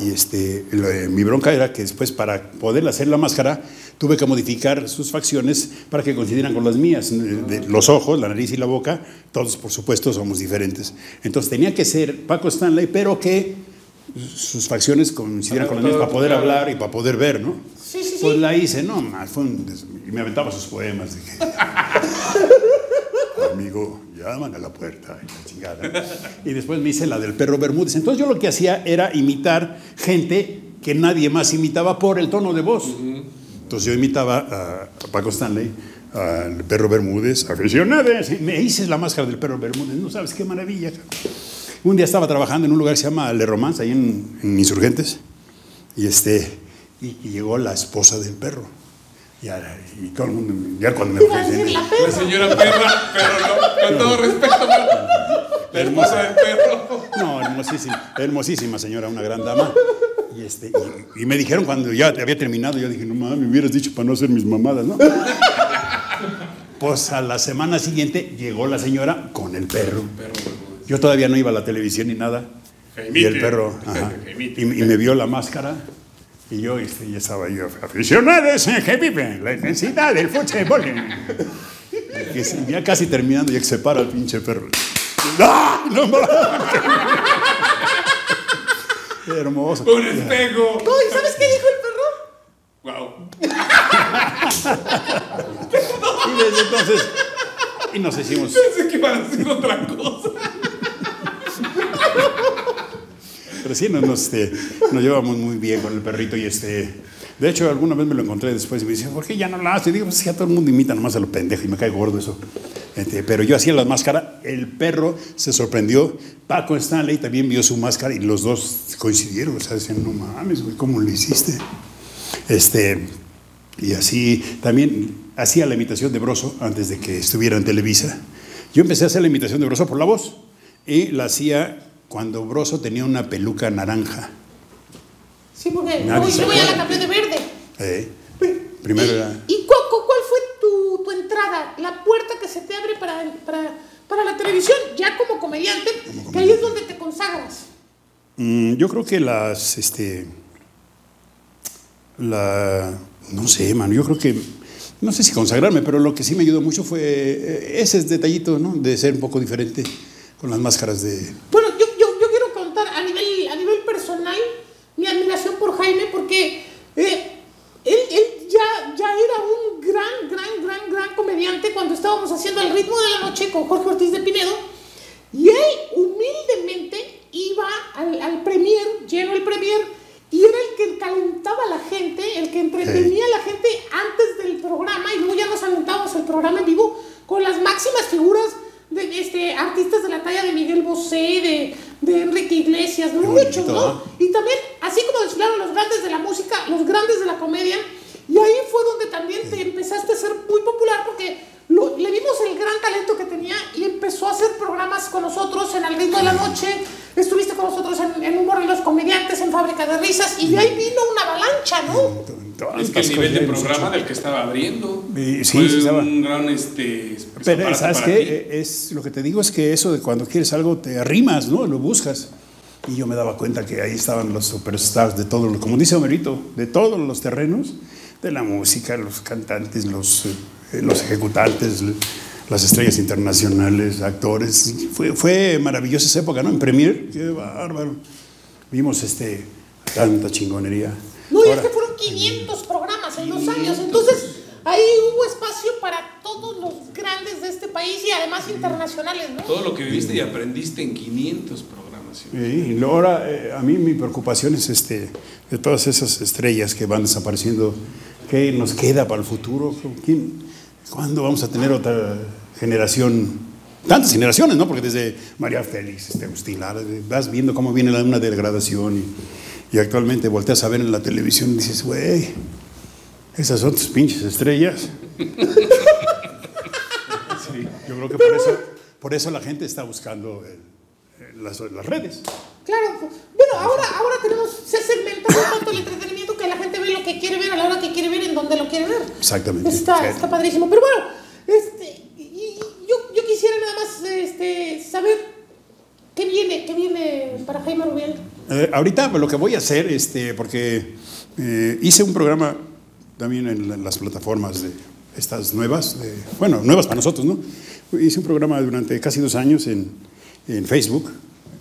y este, de- mi bronca era que después para poder hacer la máscara tuve que modificar sus facciones para que coincidieran con las mías, de- de los ojos, la nariz y la boca, todos por supuesto somos diferentes. Entonces tenía que ser Paco Stanley, pero que sus facciones coincidieran con las mías para poder hablar y para poder ver, ¿no? Sí, sí, sí. Pues la hice, no, más, fue un y me aventaba sus poemas. Dije, amigo, llaman a la puerta. y la chingada. Y después me hice la del perro Bermúdez. Entonces yo lo que hacía era imitar gente que nadie más imitaba por el tono de voz. Entonces yo imitaba a, Paco Stanley, al perro Bermúdez, aficionados. me hice la máscara del perro Bermúdez. No sabes qué maravilla. Un día estaba trabajando en un lugar que se llama Le Romance, ahí en, en Insurgentes. Y, este, y, y llegó la esposa del perro. Y, ahora- y todo el mundo, ya cuando me ofrecen, la La señora perra, pero no, con todo respeto, pero la hermosa del perro. No, hermosísima, hermosísima señora, una gran dama. Y, este, y, y me dijeron cuando ya había terminado, yo dije, no mames, me hubieras dicho para no hacer mis mamadas, ¿no? Pues a la semana siguiente llegó la señora con el perro. Yo todavía no iba a la televisión ni nada. Y el perro, ajá, y, y me vio la máscara. Y yo ya estaba yo, aficionados en que viven la intensidad del fútbol. Y sí, ya casi terminando, ya que se para el pinche perro. ¡Ah! ¡No mames! Qué hermoso. Un espejo. No, ¿y sabes qué dijo el perro? Wow. Y desde entonces, y nos hicimos. Pensé que iban a decir otra cosa. Pero sí, este, nos llevamos muy bien con el perrito y este. De hecho, alguna vez me lo encontré después y me dice, ¿por qué ya no la haces? Y digo, pues ya todo el mundo imita nomás a lo pendejo y me cae gordo eso. Este, pero yo hacía las máscaras, el perro se sorprendió, Paco Stanley también vio su máscara y los dos coincidieron, o sea, decían, no mames, güey, ¿cómo lo hiciste? Este, y así también hacía la imitación de Broso antes de que estuviera en Televisa. Yo empecé a hacer la imitación de Broso por la voz y la hacía cuando Broso tenía una peluca naranja. Sí, porque se luego ya la cambió de verde. ¿eh? Primero era... ¿Y cu- cu- cuál fue tu, tu entrada? La puerta que se te abre para, para, para la televisión, ya como comediante, que ahí es donde te consagras. Mm, yo creo que las, este, la, no sé, mano, yo creo que, no sé si consagrarme, pero lo que sí me ayudó mucho fue eh, ese detallito, ¿no? De ser un poco diferente con las máscaras de... Bueno, yo, yo, yo quiero contar a nivel, a nivel personal mi admiración por Jaime porque eh, él, él ya, ya era un gran, gran, gran, gran comediante cuando estábamos haciendo El ritmo de la noche con Jorge Ortiz de Pinedo. Y él humildemente iba al, al premier, lleno el premier, y era el que calentaba gente, el que entretenía a la gente antes del programa y luego ya nos aventábamos el programa en vivo con las máximas figuras de este, artistas de la talla de Miguel Bosé, de, de Enrique Iglesias, muchos, ¿no? Y también, así como desfilaron los grandes de la música, los grandes de la comedia, y ahí fue donde también te empezaste a ser muy popular porque lo- le vimos el gran talento que tenía y empezó a hacer programas con nosotros en Al ritmo de la noche, estuviste con nosotros en, en Humor y los Comediantes, en Fábrica de Risas, y de ahí vino una avalancha, ¿no? Es que el nivel de programa del que estaba abriendo Y- sí, fue sí estaba. un gran este, Pero escaparate ¿sabes ti. Eh, Es, lo que te digo es que eso de cuando quieres algo te arrimas, ¿no? Lo buscas. Y yo me daba cuenta que ahí estaban los superstars de todos los, como dice Homerito, de todos los terrenos, de la música, los cantantes, los, eh, los ejecutantes, las estrellas internacionales, actores. Fue, fue maravillosa esa época, ¿no? En Premier, qué bárbaro. Vimos este, tanta chingonería. No, y es que fueron 500 programas en dos años. Entonces, ahí hubo espacio para todos los grandes de este país y además internacionales, ¿no? Todo lo que viviste y aprendiste en 500 programas. ¿sí? Y ahora eh, a mí mi preocupación es este, de todas esas estrellas que van desapareciendo, ¿qué nos queda para el futuro? ¿Quién, ¿Cuándo vamos a tener otra generación? Tantas generaciones, ¿no? Porque desde María Félix, este, Agustín Lara, vas viendo cómo viene una degradación y, y actualmente volteas a ver en la televisión y dices, güey, esas son tus pinches estrellas. Sí, yo creo que por eso, por eso la gente está buscando el- el- las, las redes. Claro, bueno, ahora, ahora tenemos, se ha segmentado tanto el entretenimiento que la gente ve lo que quiere ver a la hora que quiere ver, en donde lo quiere ver. Exactamente. Está, Sí. está padrísimo. Pero bueno, este, y- y yo, yo quisiera nada más este, saber qué viene, qué viene para Jaime Rubiel. Eh, ahorita lo que voy a hacer, este, porque eh, hice un programa también en la- las plataformas de estas nuevas, de- bueno, nuevas para nosotros, ¿no? Hice un programa durante casi dos años en, en Facebook,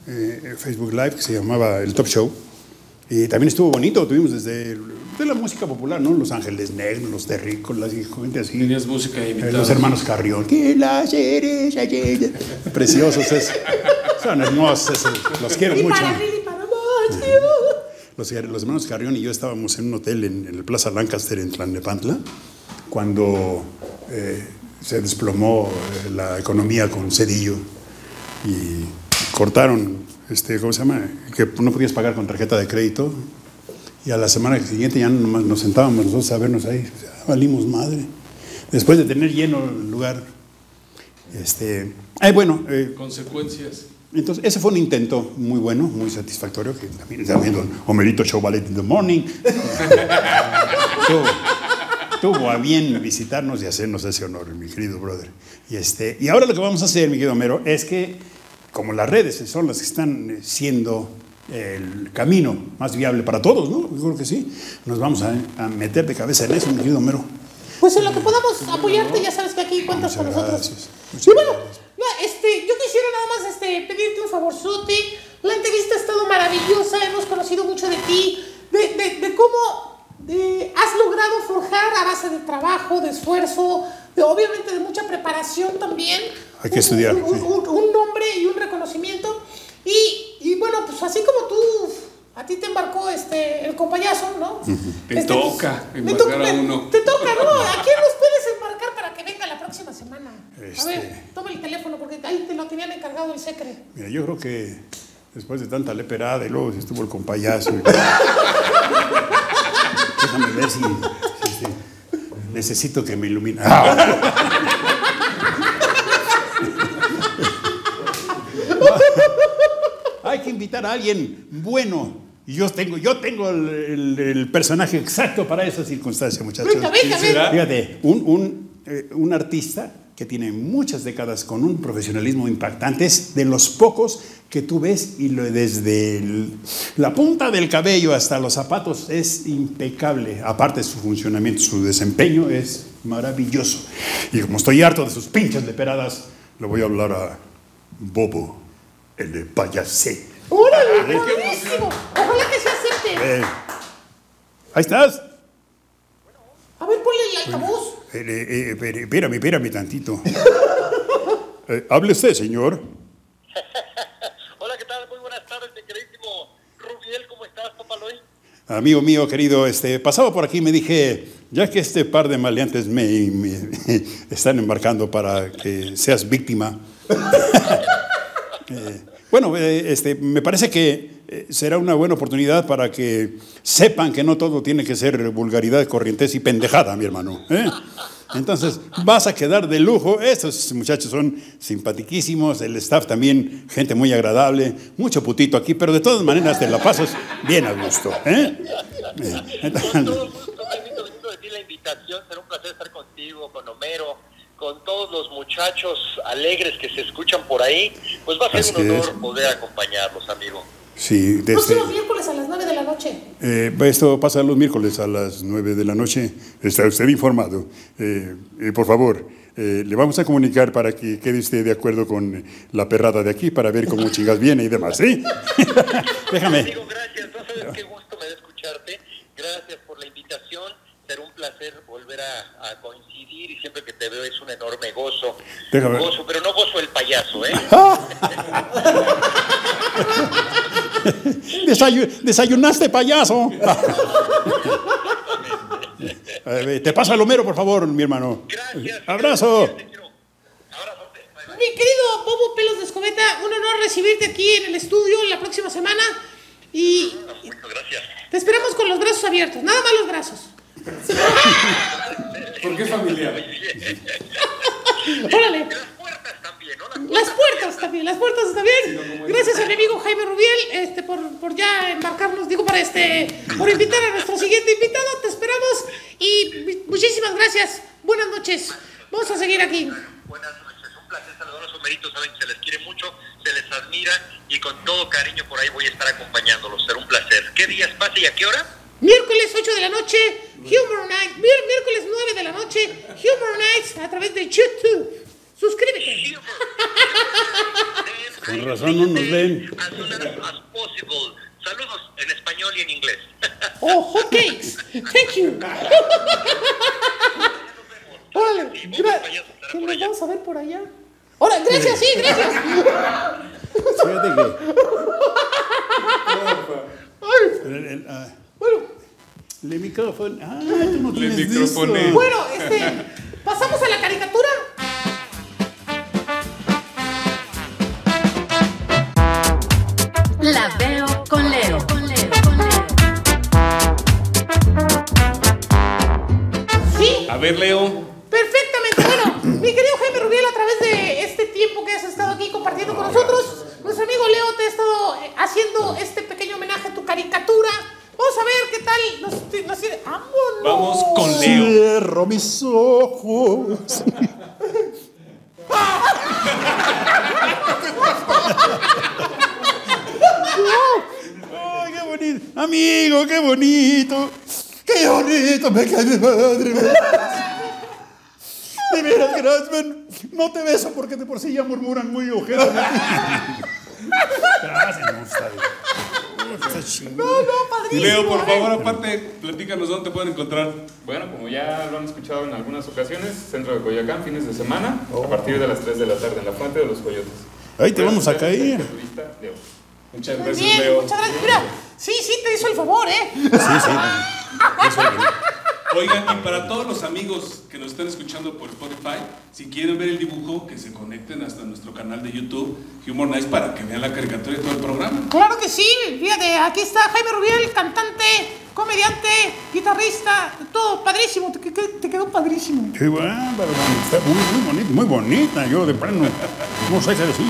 eh, Facebook Live, que se llamaba El Top Show. Y también estuvo bonito, tuvimos desde de la música popular, ¿no? Los Ángeles Negros, los Terrícolas, y gente así. Tenías música invitada. Los hermanos Carrión. Preciosos esos. Son hermosos esos. Los quiero Y mucho. Los, hermanos Carrión y yo estábamos en un hotel en, en Plaza Lancaster en Tlalnepantla cuando eh, se desplomó eh, la economía con Cedillo y cortaron, este, ¿cómo se llama? Que no podías pagar con tarjeta de crédito y a la semana siguiente ya nomás nos sentábamos nosotros a vernos ahí, valimos madre. Después de tener lleno el lugar. Este, bueno, eh, Consecuencias. Entonces, ese fue un intento muy bueno, muy satisfactorio, que también está viendo Homerito Show Ballet in the Morning. tuvo, tuvo a bien visitarnos y hacernos ese honor, mi querido brother. Y, este, y ahora lo que vamos a hacer, mi querido Homero, es que como las redes son las que están eh, siendo el camino más viable para todos, ¿no? Yo creo que sí. Nos vamos a, a meter de cabeza en eso, mi querido Homero. Pues en lo que podamos apoyarte, ya sabes que aquí cuentas con Muchas nosotros. gracias. Y bueno, no, este, yo quisiera nada más este, pedirte un favorzote. La entrevista ha estado maravillosa, hemos conocido mucho de ti, de, de- de cómo eh, has logrado forjar a base de trabajo, de esfuerzo, de, obviamente de mucha preparación también. Hay que un- estudiar, Un, sí. un- un nombre y un reconocimiento. Y, y bueno, pues así como tú, a ti te embarcó este, el compayazo, ¿no? Te Este, toca me embarcar to- a me- uno. Te toca, ¿no? ¿A quién nos puedes embarcar para que venga la próxima semana? A Este- ver, toma el teléfono porque encargado el secre. Mira, yo creo que después de tanta leperada y luego estuvo el compayazo. y- Déjame ver si, si- si- necesito que me ilumine. Hay que invitar a alguien bueno. Y yo tengo, yo tengo el, el- el personaje exacto para esa circunstancia, muchachos. Venga, venga, venga. Fíjate, un, un, eh, un artista que tiene muchas décadas con un profesionalismo impactante, es de los pocos que tú ves y lo- desde el- la punta del cabello hasta los zapatos es impecable. Aparte su funcionamiento, su desempeño es maravilloso. Y como estoy harto de sus pinches leperadas, le voy a hablar a Bobo, el de payasé. ¡Órale, buenísimo! Ojalá que se acepte. Eh, ahí estás. A ver, ponle el altavoz. Eh, eh, eh, espérame, espérame tantito. Eh, hable usted, señor. Hola, ¿qué tal? Muy buenas tardes, mi queridísimo Rubiel, ¿cómo estás, papá Luis? amigo mío querido, este, pasaba por aquí y me dije, ya que este par de maleantes me, me están embarcando para que seas víctima, eh, bueno, eh, este, me parece que eh, será una buena oportunidad para que sepan que no todo tiene que ser vulgaridad, corrientes y pendejada, mi hermano. ¿eh? Entonces, vas a quedar de lujo. Estos muchachos son simpatiquísimos, el staff también, gente muy agradable, mucho putito aquí, pero de todas maneras te la pasas bien a gusto. ¿eh? Eh, entonces- la invitación. Será un placer estar contigo, con Homero, con todos los muchachos alegres que se escuchan por ahí. Pues va a ser Así un honor es. poder acompañarlos, amigo. Sí, desde, Próximos miércoles a las 9 de la noche. eh, esto pasa los miércoles a las 9 de la noche. Está usted informado. Eh, eh, por favor, eh, le vamos a comunicar para que quede usted de acuerdo con la perrada de aquí para ver cómo chingas viene y demás, ¿sí? Déjame. Amigo, gracias. No sabes qué gusto me da escucharte. Gracias por la invitación. Será un placer volver a, a coincidir y siempre que te veo es un enorme gozo. Déjame. Gozo, pero no gozo el payaso, ¿eh? Desayu- desayunaste, payaso. Ver, Te pasa el Homero, por favor, mi hermano. Gracias. Abrazo. Mi querido Bobo Pelos de Escobeta, un honor recibirte aquí en el estudio la próxima semana. Y Muchas gracias. te esperamos con los brazos abiertos, nada más los brazos. Porque es familiar. Órale. Las puertas también. Las puertas puertas también. Gracias a mi amigo Jaime Rubiel este, por, por ya embarcarnos, digo, para este, por invitar a nuestro siguiente invitado. Te esperamos y muchísimas gracias. Buenas noches. Vamos a seguir aquí. Buenas noches, un placer saludarlos, Homeritos, saben que se les quiere mucho, se les admira y con todo cariño por ahí voy a estar acompañándolos, será un placer. ¿Qué días pasa y a qué hora? Miércoles 8 de la noche, Humor Night. Mier- miércoles 9 de la noche, Humor Nights a través de YouTube. Suscríbete. Con razón no nos ven. As soon as, possible. Saludos en español y en inglés. Oh, hotcakes. Thank you. Órale, que nos vamos a ver por allá. Ahora, gracias, sí, gracias. Fíjate que- Ay, el- el- ah, bueno, el micrófono. Ah, tú no Le tienes de microfoné. eso. bueno, este, pasamos a la caricatura. La veo con Leo. Con Leo, con Leo. Sí, A ver, Leo. perfectamente. Bueno, mi querido Jaime Rubiel, a través de este tiempo que has estado aquí compartiendo con nosotros, nuestro amigo Leo te ha estado eh, haciendo este pequeño homenaje a tu caricatura. Vamos a ver qué tal nos, nos tiene. ¡Vámonos! Vamos con Leo. Cierro mis ojos. Ay, qué bonito. Amigo, qué bonito. Qué bonito, me cae de madre. De veras, Grassman, no te beso porque de por sí ya murmuran muy ojero. Gracias, no. No, no, padrísimo. Leo, por ¿eh? favor, aparte, platícanos dónde te pueden encontrar. Bueno, como ya lo han escuchado en algunas ocasiones, Centro de Coyoacán, fines de semana, a partir de las 3 de la tarde, en la Fuente de los Coyotes. Ahí te vamos a caer. Muchas Muy gracias, bien, Leo. muchas gracias. Mira, sí, sí, te hizo el favor, ¿eh? Sí, sí. Oigan, y para todos los amigos que nos están escuchando por Spotify, si quieren ver el dibujo, que se conecten hasta nuestro canal de YouTube, Humor Nice, para que vean la caricatura y todo el programa. Claro que sí, fíjate, aquí está Jaime Rubiel, cantante, comediante, guitarrista, todo padrísimo, te, te- te quedó padrísimo. Qué bárbaro, está muy, muy bonita, muy bonita. Yo de plano no sé qué decir.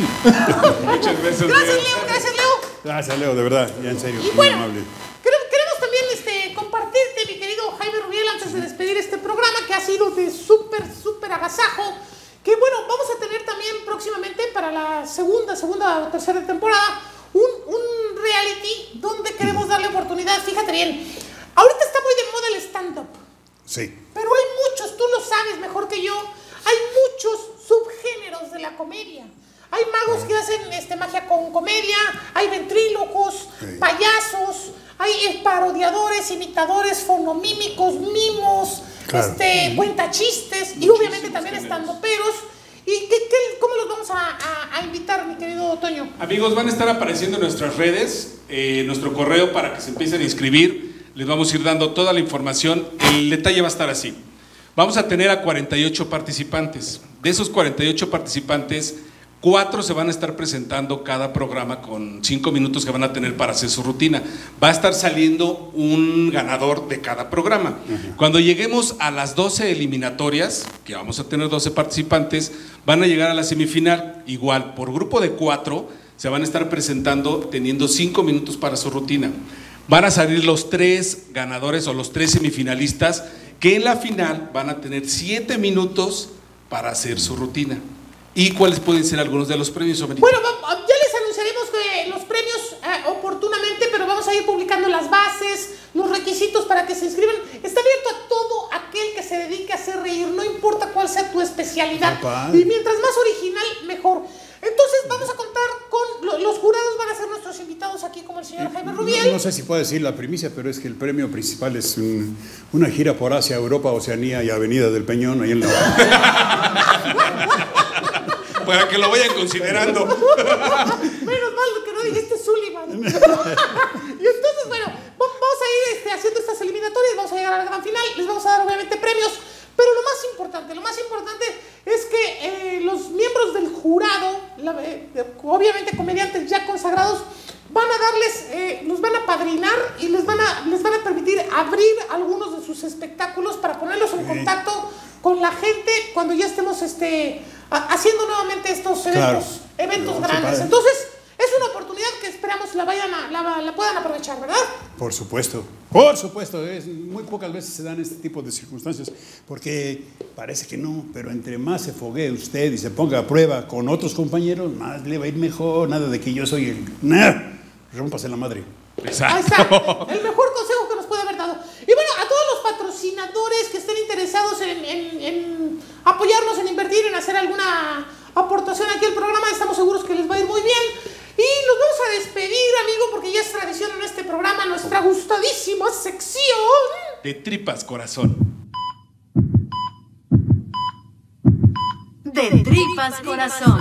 Muchas gracias, Gracias. Leo, gracias, Leo. Gracias, Leo, de verdad, ya en serio, Y muy bueno, amable. quere- queremos también este, compartirte, mi querido Jaime Rubiel, antes de despedir este programa que ha sido de súper, súper agasajo. Que bueno, vamos a tener también próximamente para la segunda, segunda o tercera temporada un, un reality donde queremos darle oportunidad. Fíjate bien, ahorita está muy de moda el stand-up. Sí. Pero hay muchos, tú lo sabes mejor que yo, hay muchos subgéneros de la comedia. Hay magos que hacen este, magia con comedia, hay ventrílocos, Sí. payasos, hay parodiadores, imitadores, fonomímicos, mimos, Claro. este, cuentachistes y obviamente también estando peros. ¿Y qué, qué- cómo los vamos a, a- a invitar, mi querido Toño? Amigos, van a estar apareciendo en nuestras redes, eh, nuestro correo para que se empiecen a inscribir. les vamos a ir dando toda la información. El detalle va a estar así. Vamos a tener a 48 participantes. De esos 48 participantes, cuatro se van a estar presentando cada programa con cinco minutos que van a tener para hacer su rutina. Va a estar saliendo un ganador de cada programa. Cuando lleguemos a las 12 eliminatorias, que vamos a tener 12 participantes, van a llegar a la semifinal. Igual, por grupo de cuatro, se van a estar presentando teniendo cinco minutos para su rutina. Van a salir los tres ganadores o los tres semifinalistas que en la final van a tener siete minutos para hacer su rutina. ¿Y cuáles pueden ser algunos de los premios? Bueno, ya les anunciaremos que los premios eh, oportunamente, pero vamos a ir publicando las bases, los requisitos para que se inscriban. Está abierto a todo aquel que se dedique a hacer reír, no importa cuál sea tu especialidad. Papá. Y mientras más original, mejor. Entonces vamos a contar con lo- los jurados, van a ser nuestros invitados aquí, como el señor Jaime Rubiel. No, no sé si puedo decir la primicia, pero es que el premio principal es un- una gira por Asia, Europa, Oceanía y Avenida del Peñón, ahí en la... Para que lo vayan considerando. Menos mal que no dijiste Sullivan. y entonces, bueno, va- vamos a ir este, haciendo estas eliminatorias, vamos a llegar a la gran final, les vamos a dar obviamente premios, pero lo más importante, lo más importante es que eh, los miembros del jurado, la- eh, obviamente comediantes ya consagrados, van a darles, eh, los van a padrinar y les van a, les van a permitir abrir algunos de sus espectáculos para ponerlos en contacto con la gente cuando ya estemos este, ha- haciendo estos Claro. eventos, eventos grandes. Entonces, es una oportunidad que esperamos la vayan a, la, la puedan aprovechar, ¿verdad? Por supuesto, por supuesto, es, muy pocas veces se dan este tipo de circunstancias, porque parece que no, pero entre más se foguee usted y se ponga a prueba con otros compañeros, más le va a ir mejor, nada de que yo soy el... ¡Nah! Rómpase la madre. Ahí está, el mejor consejo que nos puede haber dado. Y bueno, a todos los patrocinadores que estén interesados en, en- en apoyarnos, en invertir, en hacer alguna aportación aquí al programa, estamos seguros que les va a ir muy bien. Y nos vamos a despedir, amigo, porque ya es tradición en este programa, nuestra gustadísima sección. De tripas, corazón. De tripas corazón.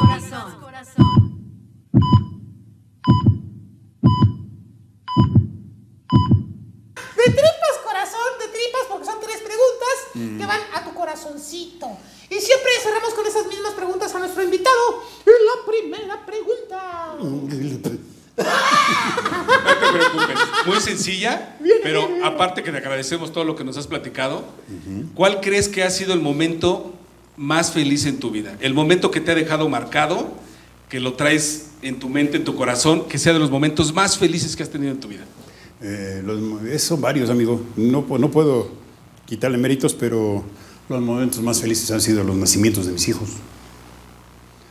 De tripas, corazón, de tripas, porque son tres preguntas que van a tu corazoncito. Y siempre cerramos con esas mismas preguntas a nuestro invitado. Y la primera pregunta. No te preocupes. Muy sencilla, pero aparte que te agradecemos todo lo que nos has platicado, ¿cuál crees que ha sido el momento más feliz en tu vida? El momento que te ha dejado marcado, que lo traes en tu mente, en tu corazón, que sea de los momentos más felices que has tenido en tu vida. Eh, los son varios, amigo. No, no puedo quitarle méritos, pero los momentos más felices han sido los nacimientos de mis hijos.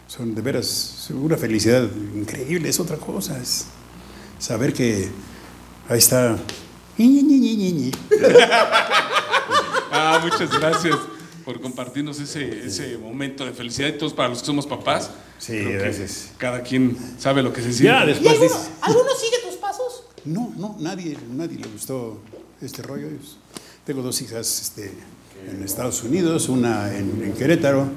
Son de veras una felicidad increíble, es otra cosa. Es saber que ahí está. Ah, muchas gracias por compartirnos ese, ese momento de felicidad y todos para los que somos papás. Sí, gracias. Cada quien sabe lo que se siente. Ya, ¿Y después alguno, alguno sigue tus pasos? No, no, nadie, nadie le gustó este rollo. Tengo dos hijas este, en Estados Unidos, una en, en Querétaro,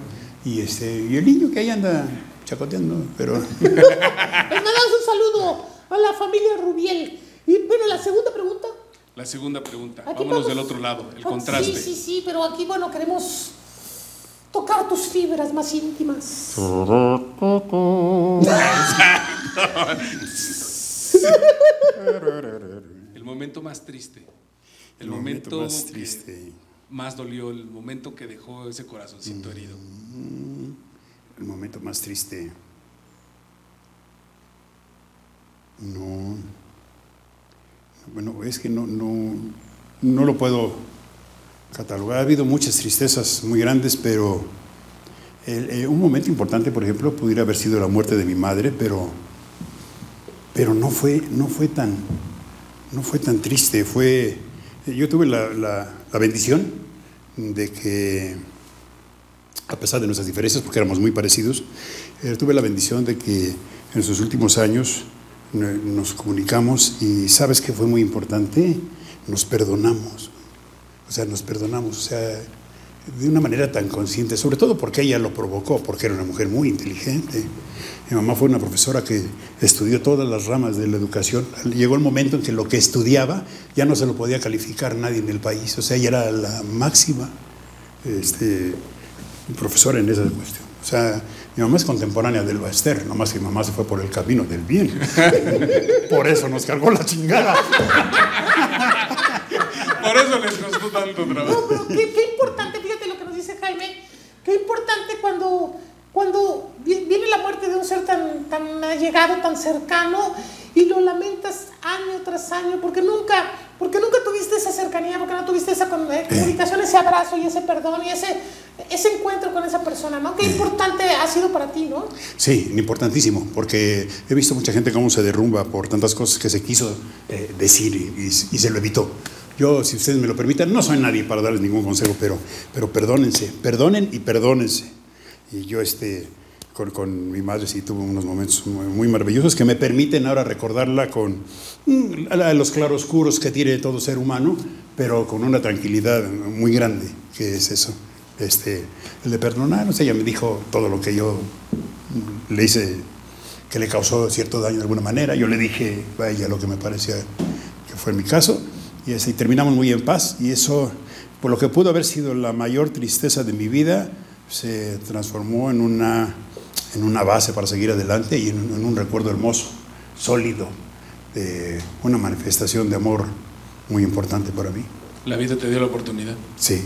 y, este, y el niño que ahí anda chacoteando, pero Les mandamos un saludo a la familia Rubiel. Y bueno, la segunda pregunta. La segunda pregunta. Aquí Vámonos vamos- del otro lado, el Ah, contraste. Sí, sí, sí, pero aquí, bueno, queremos tocar tus fibras más íntimas. El momento más triste. El, el momento, más que triste, más dolió, el momento que dejó ese corazoncito herido. el momento más triste. No, bueno, es que no, no, no lo puedo catalogar. Ha habido muchas tristezas muy grandes, pero el- eh, un momento importante, por ejemplo, pudiera haber sido la muerte de mi madre, pero, pero no, fue, no, fue tan, no fue tan triste. Fue, yo tuve la, la- la bendición de que, a pesar de nuestras diferencias, porque éramos muy parecidos, eh, tuve la bendición de que en sus últimos años no- nos comunicamos y sabes que fue muy importante, nos perdonamos. O sea, nos perdonamos. O sea, de una manera tan consciente, sobre todo porque ella lo provocó, porque era una mujer muy inteligente. Mi mamá fue una profesora que estudió todas las ramas de la educación. Llegó el momento en que lo que estudiaba ya no se lo podía calificar nadie en el país. O sea, ella era la máxima este, profesora en esa cuestión. O sea, mi mamá es contemporánea del Baester, nomás que mi mamá se fue por el camino del bien. por eso nos cargó la chingada. Por eso les costó tanto No, trabajo. pero qué, qué importante, fíjate lo que nos dice Jaime, qué importante cuando, cuando vi- viene la muerte de un ser tan, tan allegado, tan cercano, y lo lamentas año tras año, porque nunca, porque nunca tuviste esa cercanía, porque no tuviste esa eh, comunicación, ese abrazo y ese perdón y ese, ese encuentro con esa persona, ¿no? Qué importante ha sido para ti, ¿no? Sí, importantísimo, porque he visto mucha gente cómo se derrumba por tantas cosas que se quiso eh, decir y, y- y se lo evitó. Yo, si ustedes me lo permiten, no soy nadie para darles ningún consejo, pero, pero perdónense, perdonen y perdónense. Y yo, este, con, con mi madre sí tuve unos momentos muy, muy maravillosos que me permiten ahora recordarla con mm, los claroscuros que tiene todo ser humano, pero con una tranquilidad muy grande, que es eso. Este, el de perdonar, o sea, ella me dijo todo lo que yo mm, le hice, que le causó cierto daño de alguna manera. Yo le dije a ella lo que me parecía que fue mi caso, y, y terminamos muy en paz, y eso, por lo que pudo haber sido la mayor tristeza de mi vida, se transformó en una, en una base para seguir adelante y en, un- en un recuerdo hermoso, sólido, de una manifestación de amor muy importante para mí. La vida te dio la oportunidad. Sí,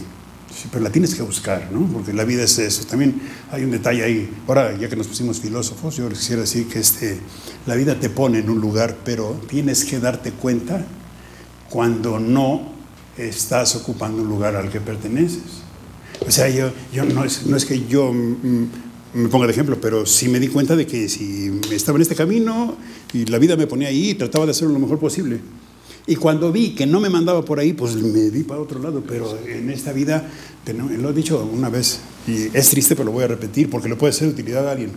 sí, pero la tienes que buscar, ¿no? Porque la vida es eso. También hay un detalle ahí. Ahora, ya que nos pusimos filósofos, yo les quisiera decir que este, la vida te pone en un lugar, pero tienes que darte cuenta cuando no estás ocupando un lugar al que perteneces. O sea, yo, yo no, es, no es que yo me ponga de ejemplo, pero sí me di cuenta de que si estaba en este camino y la vida me ponía ahí, trataba de hacerlo lo mejor posible. Y cuando vi que no me mandaba por ahí, pues me di para otro lado. Pero en esta vida, lo he dicho una vez, y es triste, pero lo voy a repetir porque le puede ser de utilidad a alguien.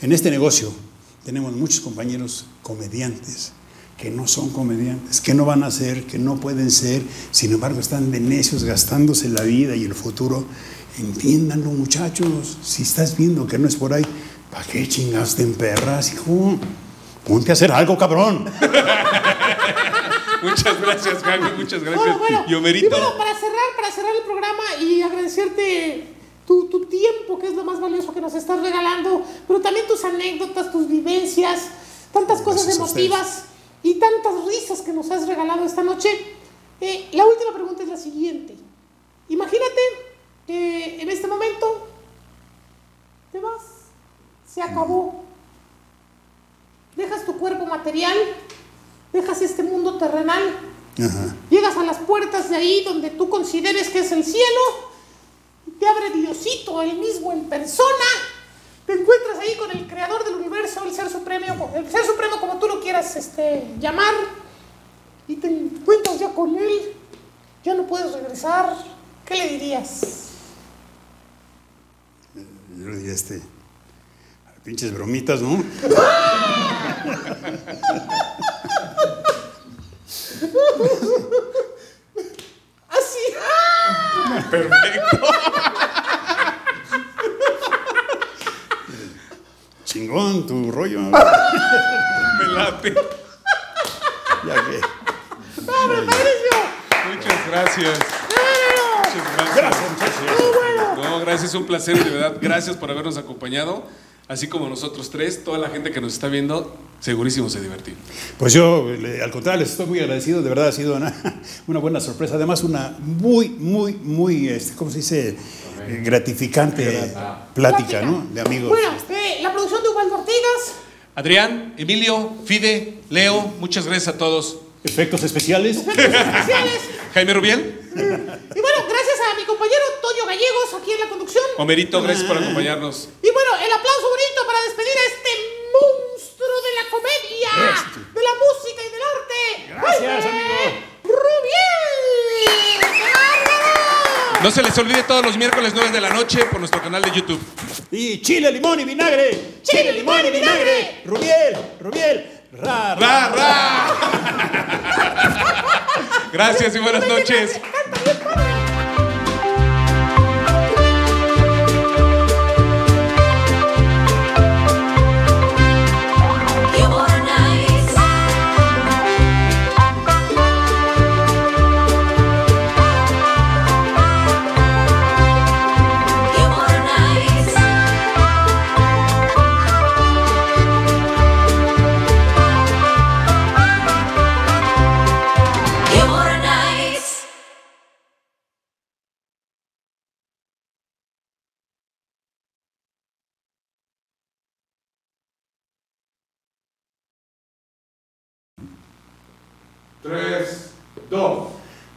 En este negocio tenemos muchos compañeros comediantes que no son comediantes, que no van a ser, que no pueden ser, sin embargo están de necios gastándose la vida y el futuro. Entiéndanlo, muchachos. Si estás viendo que no es por ahí, ¿para qué chingados te emperras, hijo? Ponte a hacer algo, cabrón. Muchas gracias, Jaime, muchas gracias. Bueno, bueno. Y Homerito. Y bueno, para cerrar, para cerrar el programa y agradecerte tu, tu tiempo, que es lo más valioso que nos estás regalando, pero también tus anécdotas, tus vivencias, tantas cosas emotivas y tantas risas que nos has regalado esta noche. Eh, la última pregunta es la siguiente. Imagínate que en este momento te vas, se acabó. Dejas tu cuerpo material, dejas este mundo terrenal Ajá. Llegas a las puertas de ahí donde tú consideres que es el cielo, te abre Diosito, él mismo en persona, te encuentras ahí con el creador del universo, el ser supremo, el ser supremo como tú lo quieras este, llamar, y te encuentras ya con él, ya no puedes regresar, ¿qué le dirías? Yo le diría este. Pinches bromitas, ¿no? Así, Perfecto. Chingón, tu rollo. Me late. Ya que. Muchas gracias. Muchas gracias. No, gracias, un placer de verdad, gracias por habernos acompañado. Así como nosotros tres, toda la gente que nos está viendo, segurísimo se divertió. Pues yo, al contrario, les estoy muy agradecido. De verdad ha sido una, una buena sorpresa. Además, una muy, muy, muy, este, ¿cómo se dice? Gratificante plática, ¿no? De amigos. Bueno, eh, la producción de Ubaldo Ortigas, Adrián, Emilio, Fide, Leo, muchas gracias a todos. Efectos especiales. efectos especiales, Jaime Rubiel, y bueno, gracias a mi compañero Toño Gallegos aquí en la conducción. Homerito, gracias por acompañarnos. Y bueno, el aplauso bonito para despedir a este monstruo de la comedia, de la música y del arte. Gracias, Jaime amigo. Rubiel. No se les olvide todos los miércoles 9 de la noche por nuestro canal de YouTube. Y chile, limón y vinagre. Chile, limón y vinagre. Rubiel, Rubiel. Ra, ¡Ra, ra! Gracias y buenas noches.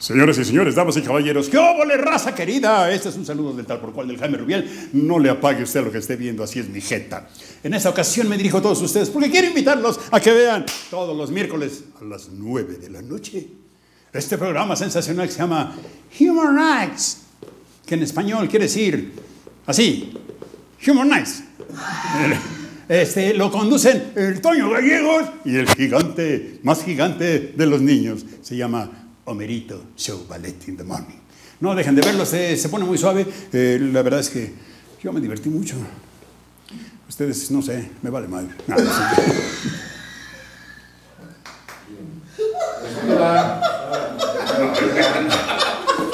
Señores y señores, damas y caballeros, ¡qué óvole, raza querida! Este es un saludo del tal por cual del Jaime Rubiel. No le apague usted lo que esté viendo, así es mi jeta. En esta ocasión me dirijo a todos ustedes porque quiero invitarlos a que vean todos los miércoles a las 9 de la noche este programa sensacional que se llama Human Nights, que en español quiere decir así, Human Nights. Este, lo conducen el Toño Gallegos y el gigante, más gigante de los niños. Se llama Homerito Show Ballet in the Morning. No dejen de verlo, se, se pone muy suave. Eh, la verdad es que yo me divertí mucho. Ustedes, no sé, me vale mal. No, no sé.